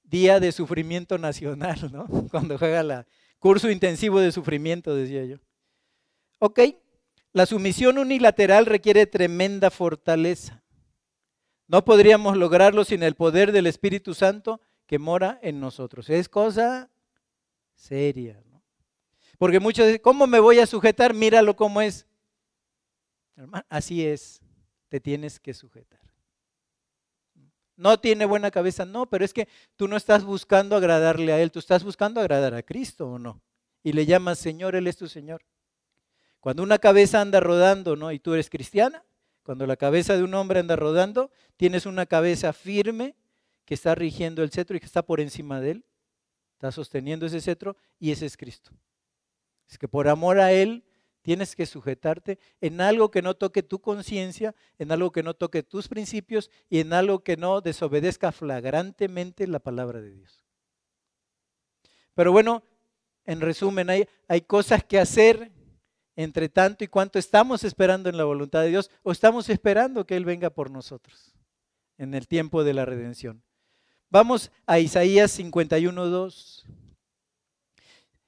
día de sufrimiento nacional, ¿no? Cuando juega la curso intensivo de sufrimiento, decía yo. Ok, la sumisión unilateral requiere tremenda fortaleza. No podríamos lograrlo sin el poder del Espíritu Santo que mora en nosotros. Es cosa seria, ¿no? Porque muchos dicen, ¿cómo me voy a sujetar? Míralo cómo es. así es, te tienes que sujetar. No tiene buena cabeza, no, pero es que tú no estás buscando agradarle a Él, tú estás buscando agradar a Cristo o no. Y le llamas Señor, Él es tu Señor. Cuando una cabeza anda rodando, ¿no? Y tú eres cristiana, cuando la cabeza de un hombre anda rodando, tienes una cabeza firme que está rigiendo el cetro y que está por encima de él, está sosteniendo ese cetro y ese es Cristo. Es que por amor a Él Tienes que sujetarte en algo que no toque tu conciencia, en algo que no toque tus principios y en algo que no desobedezca flagrantemente la palabra de Dios. Pero bueno, en resumen, hay, hay cosas que hacer entre tanto y cuanto estamos esperando en la voluntad de Dios o estamos esperando que Él venga por nosotros en el tiempo de la redención. Vamos a Isaías 51.2.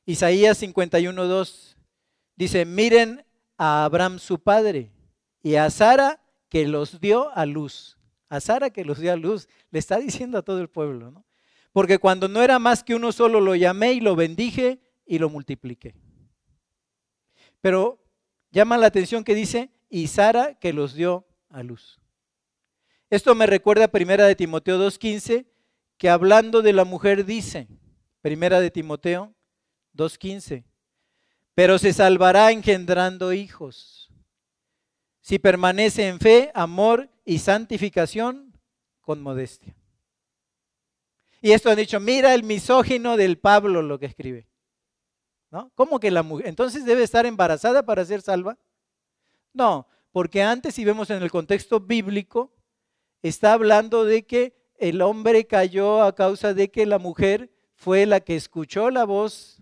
Isaías 51.2 Dice, miren a Abraham su padre y a Sara que los dio a luz. A Sara que los dio a luz. Le está diciendo a todo el pueblo, ¿no? Porque cuando no era más que uno solo lo llamé y lo bendije y lo multipliqué. Pero llama la atención que dice, y Sara que los dio a luz. Esto me recuerda a Primera de Timoteo 2.15, que hablando de la mujer dice, Primera de Timoteo 2.15, pero se salvará engendrando hijos. Si permanece en fe, amor y santificación con modestia. Y esto han dicho, mira el misógino del Pablo lo que escribe. ¿No? ¿Cómo que la mujer? Entonces debe estar embarazada para ser salva? No, porque antes, si vemos en el contexto bíblico, está hablando de que el hombre cayó a causa de que la mujer fue la que escuchó la voz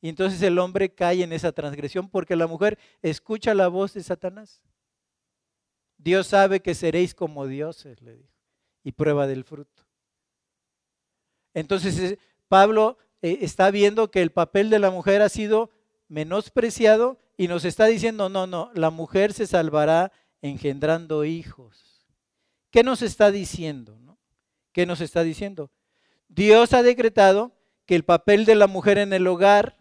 y entonces el hombre cae en esa transgresión porque la mujer escucha la voz de Satanás. Dios sabe que seréis como dioses, le dijo, y prueba del fruto. Entonces eh, Pablo eh, está viendo que el papel de la mujer ha sido menospreciado y nos está diciendo, no, no, la mujer se salvará engendrando hijos. ¿Qué nos está diciendo? No? ¿Qué nos está diciendo? Dios ha decretado que el papel de la mujer en el hogar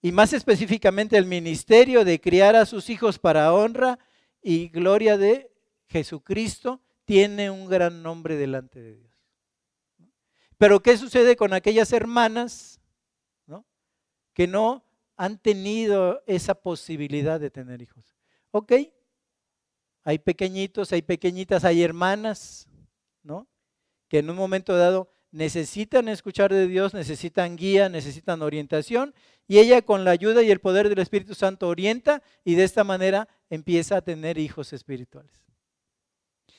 y más específicamente el ministerio de criar a sus hijos para honra y gloria de Jesucristo, tiene un gran nombre delante de Dios. Pero ¿qué sucede con aquellas hermanas que no han tenido esa posibilidad de tener hijos? Ok, hay pequeñitos, hay pequeñitas, hay hermanas, ¿no? Que en un momento dado necesitan escuchar de Dios, necesitan guía, necesitan orientación y ella con la ayuda y el poder del Espíritu Santo orienta y de esta manera empieza a tener hijos espirituales.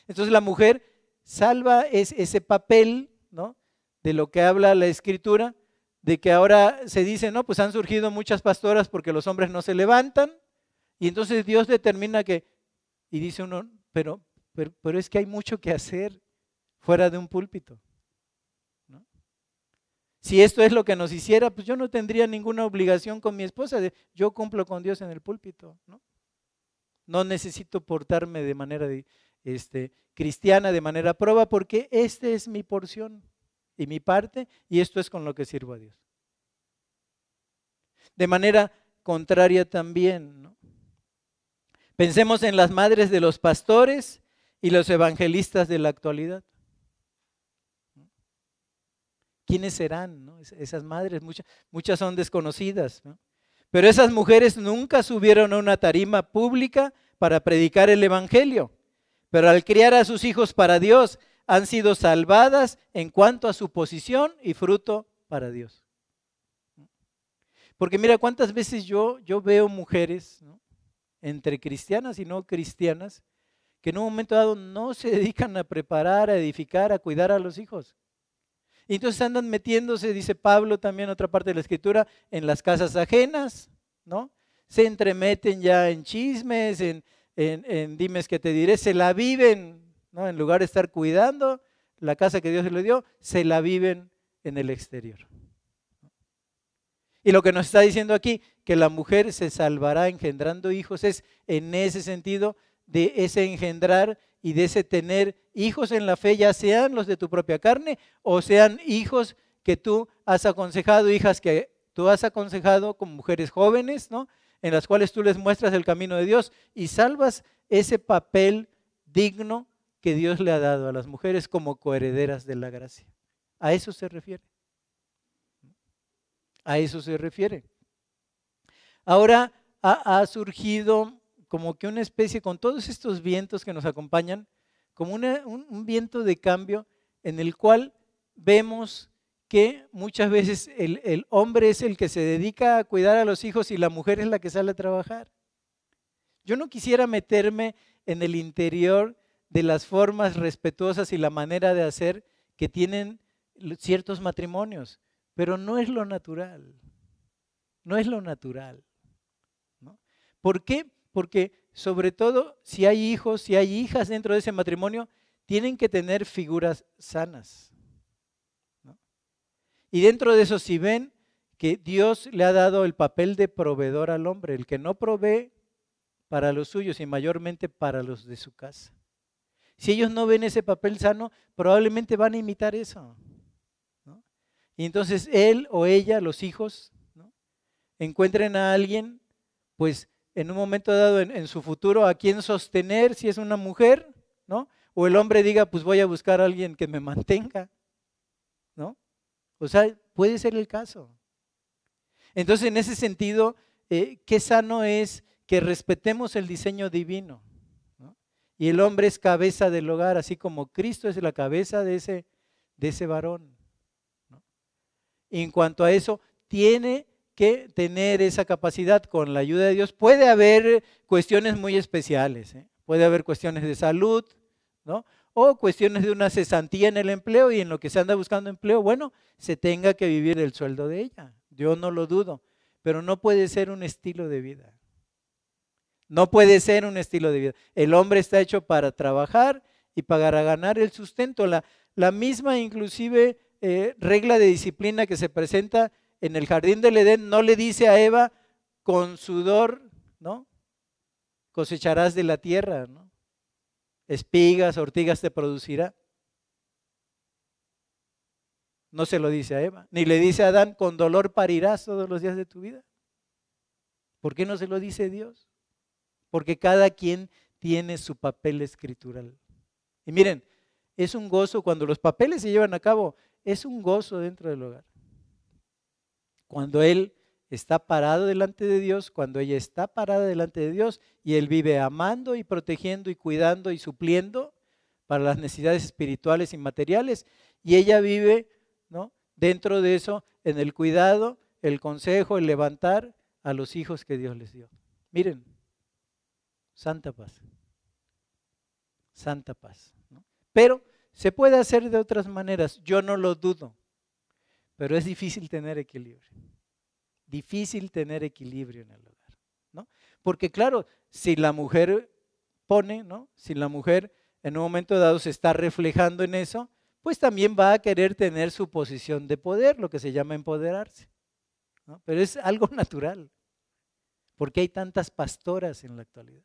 Entonces la mujer salva ese papel ¿no? de lo que habla la Escritura, de que ahora se dice, no, pues han surgido muchas pastoras porque los hombres no se levantan y entonces Dios determina que, y dice uno, pero, pero, es que hay mucho que hacer fuera de un púlpito. Si esto es lo que nos hiciera, pues yo no tendría ninguna obligación con mi esposa. De, yo cumplo con Dios en el púlpito, ¿no? No necesito portarme de manera este, cristiana, de manera prueba, porque esta es mi porción y mi parte, y esto es con lo que sirvo a Dios. De manera contraria también, ¿no? Pensemos en las madres de los pastores ¿Y los evangelistas de la actualidad? ¿Quiénes serán? Esas madres, muchas, muchas son desconocidas. Pero esas mujeres nunca subieron a una tarima pública para predicar el Evangelio. Pero al criar a sus hijos para Dios, han sido salvadas en cuanto a su posición y fruto para Dios. Porque mira cuántas veces yo, yo veo mujeres, entre cristianas y no cristianas, que en un momento dado no se dedican a preparar, a edificar, a cuidar a los hijos. Y entonces andan metiéndose, dice Pablo también, otra parte de la escritura, en las casas ajenas, ¿no? Se entremeten ya en chismes, en, en, dimes que te diré, se la viven, ¿no? En lugar de estar cuidando la casa que Dios le dio, se la viven en el exterior. Y lo que nos está diciendo aquí, que la mujer se salvará engendrando hijos, es en ese sentido de ese engendrar y de ese tener hijos en la fe, ya sean los de tu propia carne o sean hijos que tú has aconsejado, hijas que tú has aconsejado como mujeres jóvenes, ¿no? En las cuales tú les muestras el camino de Dios y salvas ese papel digno que Dios le ha dado a las mujeres como coherederas de la gracia. A eso se refiere. A eso se refiere. Ahora ha, surgido como que una especie, con todos estos vientos que nos acompañan, como un, viento de cambio en el cual vemos que muchas veces el, hombre es el que se dedica a cuidar a los hijos y la mujer es la que sale a trabajar. Yo no quisiera meterme en el interior de las formas respetuosas y la manera de hacer que tienen ciertos matrimonios, pero no es lo natural. No es lo natural. ¿no? ¿Por qué? porque sobre todo si hay hijos, si hay hijas dentro de ese matrimonio, tienen que tener figuras sanas. Y dentro de eso, si ven que Dios le ha dado el papel de proveedor al hombre, el que no provee para los suyos y mayormente para los de su casa. Si ellos no ven ese papel sano, probablemente van a imitar eso. Y entonces él o ella, los hijos, encuentren a alguien, pues en un momento dado en, su futuro a quién sostener si es una mujer, ¿no? O el hombre diga, pues voy a buscar a alguien que me mantenga, ¿no? O sea, puede ser el caso. Entonces, en ese sentido, eh, qué sano es que respetemos el diseño divino. Y el hombre es cabeza del hogar, así como Cristo es la cabeza de ese, de ese varón. En cuanto a eso, tiene que tener esa capacidad con la ayuda de Dios. Puede haber cuestiones muy especiales, ¿eh? puede haber cuestiones de salud, ¿no? O cuestiones de una cesantía en el empleo y en lo que se anda buscando empleo, bueno, se tenga que vivir el sueldo de ella. Yo no lo dudo, pero no puede ser un estilo de vida. No puede ser un estilo de vida. El hombre está hecho para trabajar y para ganar el sustento. La misma inclusive eh, regla de disciplina que se presenta en el jardín del Edén no le dice a Eva, con sudor, ¿no? Cosecharás de la tierra, ¿no? Espigas, ortigas te producirá. No se lo dice a Eva, ni le dice a Adán, con dolor parirás todos los días de tu vida. ¿Por qué no se lo dice Dios? Porque cada quien tiene su papel escritural. Y miren, es un gozo cuando los papeles se llevan a cabo, es un gozo dentro del hogar. Cuando él está parado delante de Dios, cuando ella está parada delante de Dios y él vive amando y protegiendo y cuidando y supliendo para las necesidades espirituales y materiales y ella vive, ¿no? Dentro de eso en el cuidado, el consejo, el levantar a los hijos que Dios les dio. Miren, santa paz. Santa paz. Pero se puede hacer de otras maneras, yo no lo dudo. Pero es difícil tener equilibrio. Difícil tener equilibrio en el hogar. ¿no? Porque claro, si la mujer pone, ¿no? si la mujer en un momento dado se está reflejando en eso, pues también va a querer tener su posición de poder, lo que se llama empoderarse. ¿no? Pero es algo natural. Porque hay tantas pastoras en la actualidad.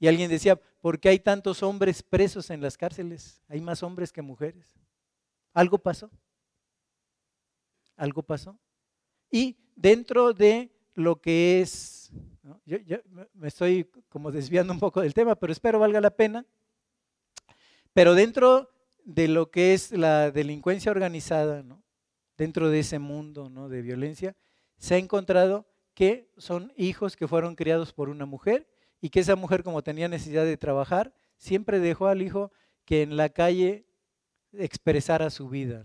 Y alguien decía, ¿por qué hay tantos hombres presos en las cárceles? Hay más hombres que mujeres. Algo pasó. Algo pasó. Y dentro de lo que es Yo, me estoy como desviando un poco del tema, pero espero valga la pena. Pero dentro de lo que es la delincuencia organizada, dentro de ese mundo ¿no? de violencia, se ha encontrado que son hijos que fueron criados por una mujer y que esa mujer como tenía necesidad de trabajar, siempre dejó al hijo que en la calle expresara su vida.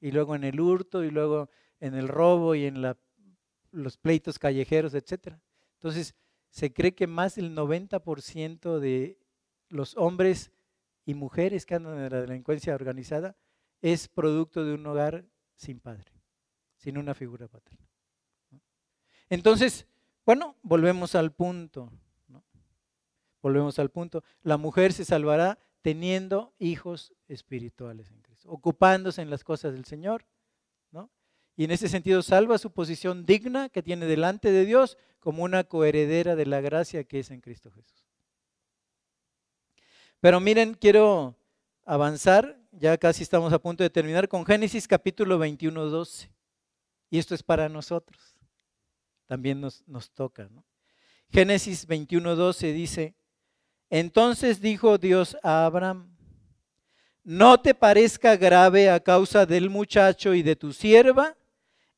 Y luego en el hurto y luego en el robo y en los pleitos callejeros, etc. Entonces, se cree que más del 90% de los hombres y mujeres que andan en la delincuencia organizada es producto de un hogar sin padre, sin una figura paterna. Entonces, bueno, volvemos al punto. Volvemos al punto. La mujer se salvará teniendo hijos espirituales en Cristo, ocupándose en las cosas del Señor, ¿no? Y en ese sentido salva su posición digna que tiene delante de Dios como una coheredera de la gracia que es en Cristo Jesús. Pero miren, quiero avanzar, ya casi estamos a punto de terminar con Génesis capítulo 21, 12. Y esto es para nosotros, también nos, nos toca. ¿no? Génesis 21, 12 dice, entonces dijo Dios a Abraham, no te parezca grave a causa del muchacho y de tu sierva,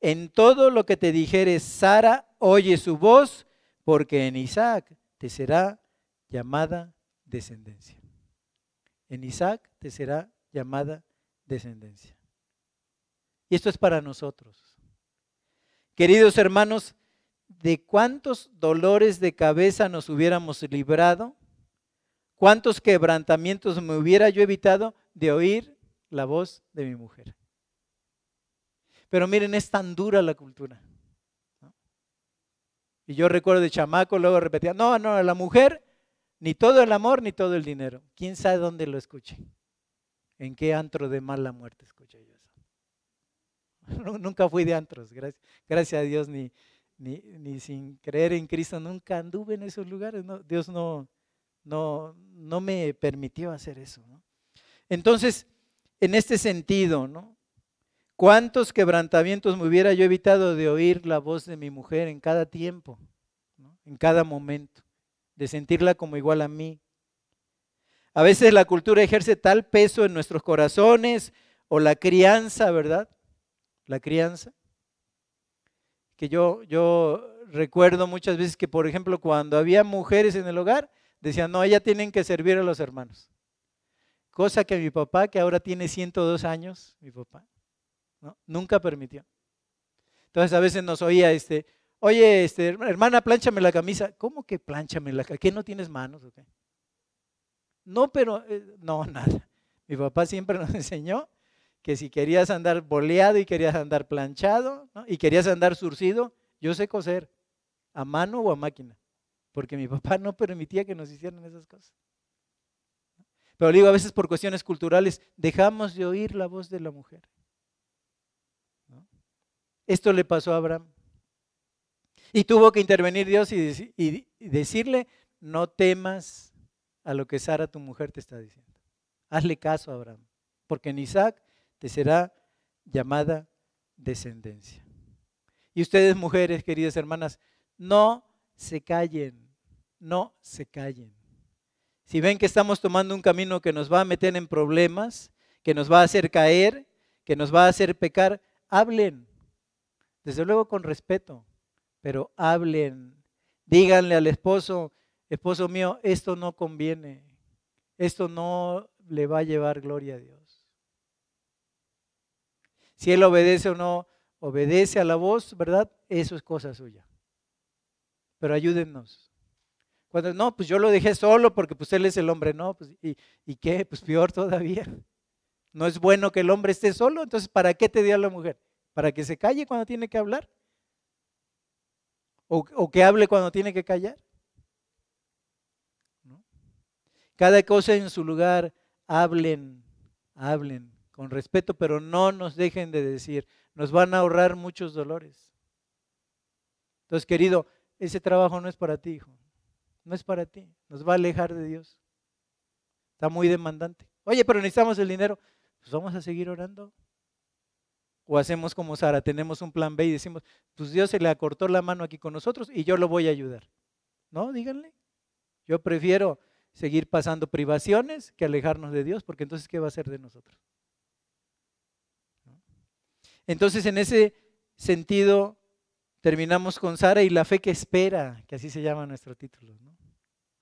en todo lo que te dijere Sara, oye su voz, porque en Isaac te será llamada descendencia. En Isaac te será llamada descendencia. Y esto es para nosotros. Queridos hermanos, ¿de cuántos dolores de cabeza nos hubiéramos librado ¿Cuántos quebrantamientos me hubiera yo evitado de oír la voz de mi mujer? Pero miren, es tan dura la cultura. Y yo recuerdo de chamaco, luego repetía, no, no, la mujer, ni todo el amor, ni todo el dinero. ¿Quién sabe dónde lo escuché? ¿En qué antro de mala muerte escuché yo eso? Nunca fui de antros, gracias, a Dios, ni, ni, sin creer en Cristo, nunca anduve en esos lugares. Dios no, no, no me permitió hacer eso. Entonces, en este sentido, ¿no? ¿Cuántos quebrantamientos me hubiera yo evitado de oír la voz de mi mujer en cada tiempo, en cada momento, de sentirla como igual a mí? A veces la cultura ejerce tal peso en nuestros corazones o la crianza, ¿verdad? La crianza. Que yo, yo recuerdo muchas veces que, por ejemplo, cuando había mujeres en el hogar, Decían, no, ella tienen que servir a los hermanos. Cosa que mi papá, que ahora tiene 102 años, mi papá, nunca permitió. Entonces a veces nos oía, este, oye, este, hermana, plánchame la camisa. ¿Cómo que plánchame la camisa? ¿Qué no tienes manos? qué? No, pero, eh, no, nada. Mi papá siempre nos enseñó que si querías andar boleado y querías andar planchado y querías andar surcido, yo sé coser, a mano o a máquina porque mi papá no permitía que nos hicieran esas cosas. Pero digo, a veces por cuestiones culturales dejamos de oír la voz de la mujer. Esto le pasó a Abraham. Y tuvo que intervenir Dios y, y decirle, no temas a lo que Sara, tu mujer, te está diciendo. Hazle caso a Abraham, porque en Isaac te será llamada descendencia. Y ustedes, mujeres, queridas hermanas, no se callen, no se callen. Si ven que estamos tomando un camino que nos va a meter en problemas, que nos va a hacer caer, que nos va a hacer pecar, hablen. Desde luego con respeto, pero hablen. Díganle al esposo, esposo mío, esto no conviene. Esto no le va a llevar gloria a Dios. Si él obedece o no obedece a la voz, ¿verdad? Eso es cosa suya pero ayúdennos. Cuando no, pues yo lo dejé solo porque pues él es el hombre, no, pues ¿y, ¿y qué? Pues peor todavía. No es bueno que el hombre esté solo, entonces ¿para qué te dio a la mujer? ¿Para que se calle cuando tiene que hablar? ¿O, o que hable cuando tiene que callar? Cada cosa en su lugar, hablen, hablen con respeto, pero no nos dejen de decir, nos van a ahorrar muchos dolores. Entonces, querido, ese trabajo no es para ti, hijo. No es para ti. Nos va a alejar de Dios. Está muy demandante. Oye, pero necesitamos el dinero. Pues vamos a seguir orando. O hacemos como Sara, tenemos un plan B y decimos, pues Dios se le acortó la mano aquí con nosotros y yo lo voy a ayudar. No, díganle. Yo prefiero seguir pasando privaciones que alejarnos de Dios, porque entonces, ¿qué va a hacer de nosotros? Entonces, en ese sentido, terminamos con Sara y la fe que espera, que así se llama nuestro título.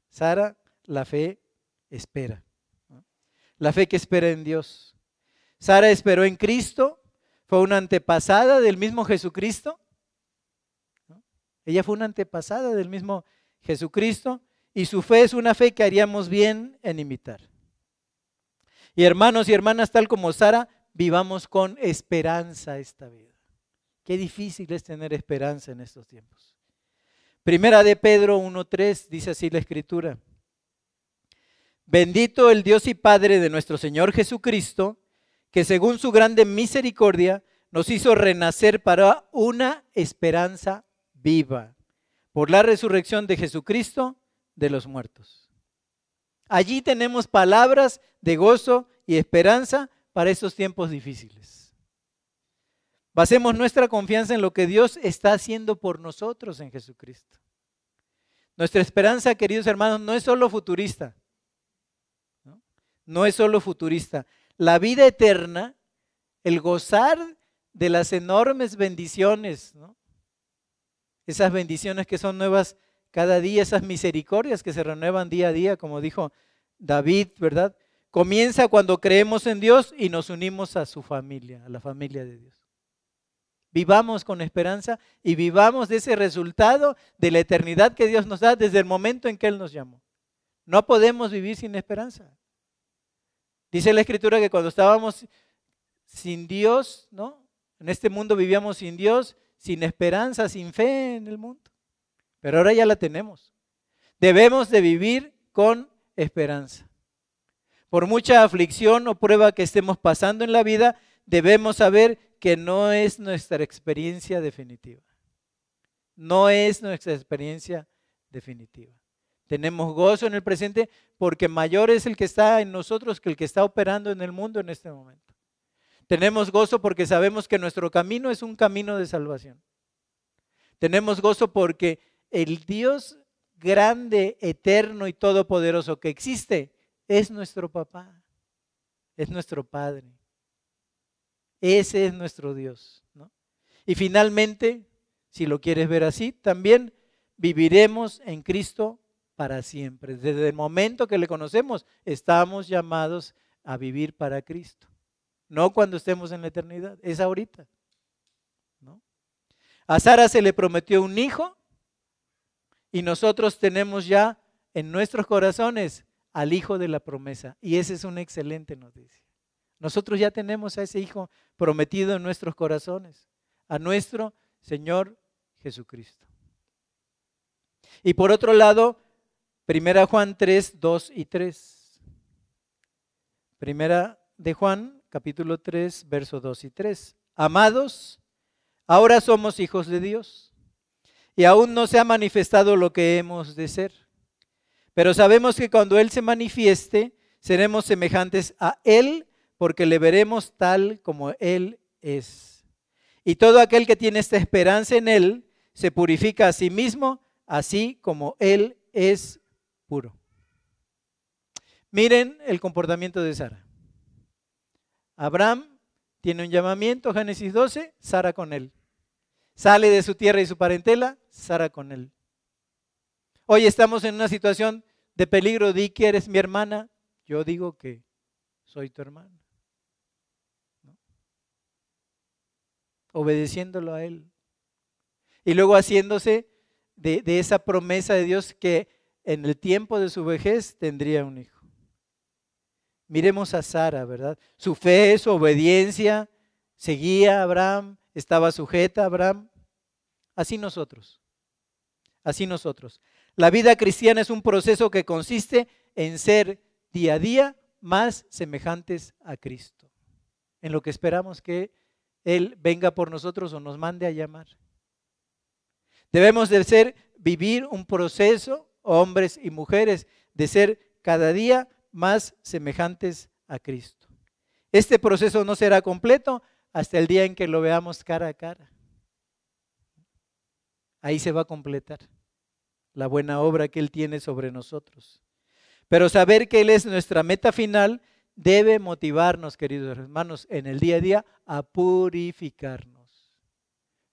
Sara, la fe espera. La fe que espera en Dios. Sara esperó en Cristo, fue una antepasada del mismo Jesucristo. Ella fue una antepasada del mismo Jesucristo y su fe es una fe que haríamos bien en imitar. Y hermanos y hermanas, tal como Sara, vivamos con esperanza esta vida. Qué difícil es tener esperanza en estos tiempos. Primera de Pedro 1.3 dice así la escritura. Bendito el Dios y Padre de nuestro Señor Jesucristo, que según su grande misericordia nos hizo renacer para una esperanza viva por la resurrección de Jesucristo de los muertos. Allí tenemos palabras de gozo y esperanza para estos tiempos difíciles. Basemos nuestra confianza en lo que Dios está haciendo por nosotros en Jesucristo. Nuestra esperanza, queridos hermanos, no es solo futurista. No, no es solo futurista. La vida eterna, el gozar de las enormes bendiciones, ¿no? esas bendiciones que son nuevas cada día, esas misericordias que se renuevan día a día, como dijo David, ¿verdad? Comienza cuando creemos en Dios y nos unimos a su familia, a la familia de Dios. Vivamos con esperanza y vivamos de ese resultado de la eternidad que Dios nos da desde el momento en que Él nos llamó. No podemos vivir sin esperanza. Dice la Escritura que cuando estábamos sin Dios, ¿no? En este mundo vivíamos sin Dios, sin esperanza, sin fe en el mundo pero ahora ya la tenemos. Debemos de vivir con esperanza. Por mucha aflicción o prueba que estemos pasando en la vida, debemos saber que no es nuestra experiencia definitiva. No es nuestra experiencia definitiva. Tenemos gozo en el presente porque mayor es el que está en nosotros que el que está operando en el mundo en este momento. Tenemos gozo porque sabemos que nuestro camino es un camino de salvación. Tenemos gozo porque el Dios grande, eterno y todopoderoso que existe es nuestro papá, es nuestro Padre. Ese es nuestro Dios. Y finalmente, si lo quieres ver así, también viviremos en Cristo para siempre. Desde el momento que le conocemos, estamos llamados a vivir para Cristo. No cuando estemos en la eternidad, es ahorita. A Sara se le prometió un hijo y nosotros tenemos ya en nuestros corazones al Hijo de la promesa. Y esa es una excelente noticia. Nosotros ya tenemos a ese Hijo prometido en nuestros corazones, a nuestro Señor Jesucristo. Y por otro lado, Primera Juan 3, 2 y 3. Primera de Juan, capítulo 3, verso 2 y 3. Amados, ahora somos hijos de Dios y aún no se ha manifestado lo que hemos de ser. Pero sabemos que cuando Él se manifieste, seremos semejantes a Él porque le veremos tal como Él es. Y todo aquel que tiene esta esperanza en Él se purifica a sí mismo, así como Él es puro. Miren el comportamiento de Sara. Abraham tiene un llamamiento, Génesis 12, Sara con él. Sale de su tierra y su parentela, Sara con él. Hoy estamos en una situación de peligro. Di que eres mi hermana. Yo digo que soy tu hermana. Obedeciéndolo a él. Y luego haciéndose de, esa promesa de Dios que en el tiempo de su vejez tendría un hijo. Miremos a Sara, ¿verdad? Su fe, su obediencia, seguía a Abraham, estaba sujeta a Abraham. Así nosotros. Así nosotros. La vida cristiana es un proceso que consiste en ser día a día más semejantes a Cristo. En lo que esperamos que Él venga por nosotros o nos mande a llamar. Debemos de ser, vivir un proceso, hombres y mujeres, de ser cada día más semejantes a Cristo. Este proceso no será completo hasta el día en que lo veamos cara a cara. Ahí se va a completar la buena obra que Él tiene sobre nosotros. Pero saber que Él es nuestra meta final debe motivarnos, queridos hermanos, en el día a día a purificarnos.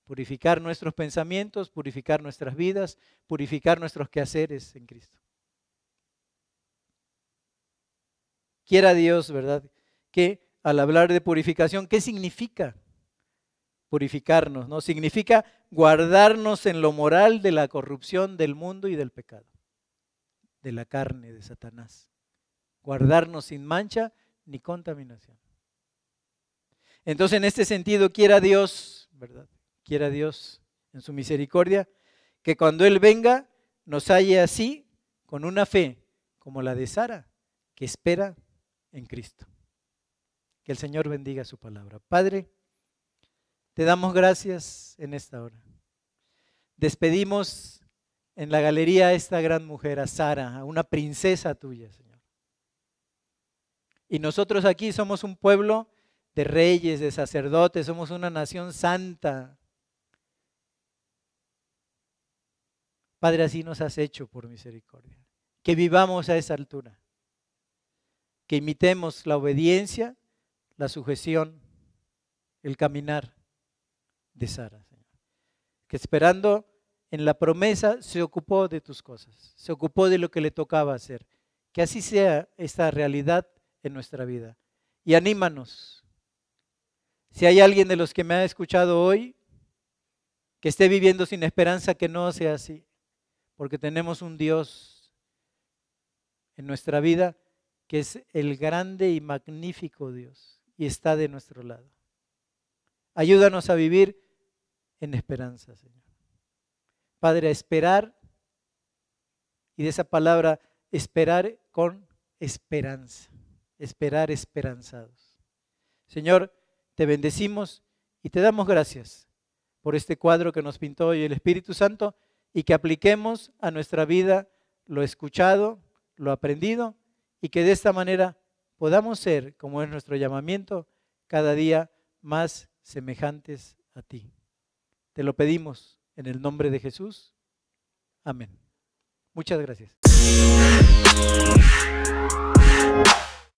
Purificar nuestros pensamientos, purificar nuestras vidas, purificar nuestros quehaceres en Cristo. Quiera Dios, ¿verdad? Que al hablar de purificación, ¿qué significa? Purificarnos, ¿no? Significa guardarnos en lo moral de la corrupción del mundo y del pecado, de la carne de Satanás. Guardarnos sin mancha ni contaminación. Entonces, en este sentido, quiera Dios, ¿verdad? Quiera Dios en su misericordia, que cuando Él venga nos halle así, con una fe como la de Sara, que espera en Cristo. Que el Señor bendiga su palabra. Padre, te damos gracias en esta hora. Despedimos en la galería a esta gran mujer, a Sara, a una princesa tuya, Señor. Y nosotros aquí somos un pueblo de reyes, de sacerdotes, somos una nación santa. Padre, así nos has hecho por misericordia. Que vivamos a esa altura que imitemos la obediencia, la sujeción, el caminar de Sara. Que esperando en la promesa se ocupó de tus cosas, se ocupó de lo que le tocaba hacer. Que así sea esta realidad en nuestra vida. Y anímanos. Si hay alguien de los que me ha escuchado hoy que esté viviendo sin esperanza, que no sea así. Porque tenemos un Dios en nuestra vida que es el grande y magnífico Dios y está de nuestro lado. Ayúdanos a vivir en esperanza, Señor. Padre, a esperar y de esa palabra esperar con esperanza, esperar esperanzados. Señor, te bendecimos y te damos gracias por este cuadro que nos pintó hoy el Espíritu Santo y que apliquemos a nuestra vida lo escuchado, lo aprendido y que de esta manera podamos ser, como es nuestro llamamiento, cada día más semejantes a ti. Te lo pedimos en el nombre de Jesús. Amén. Muchas gracias.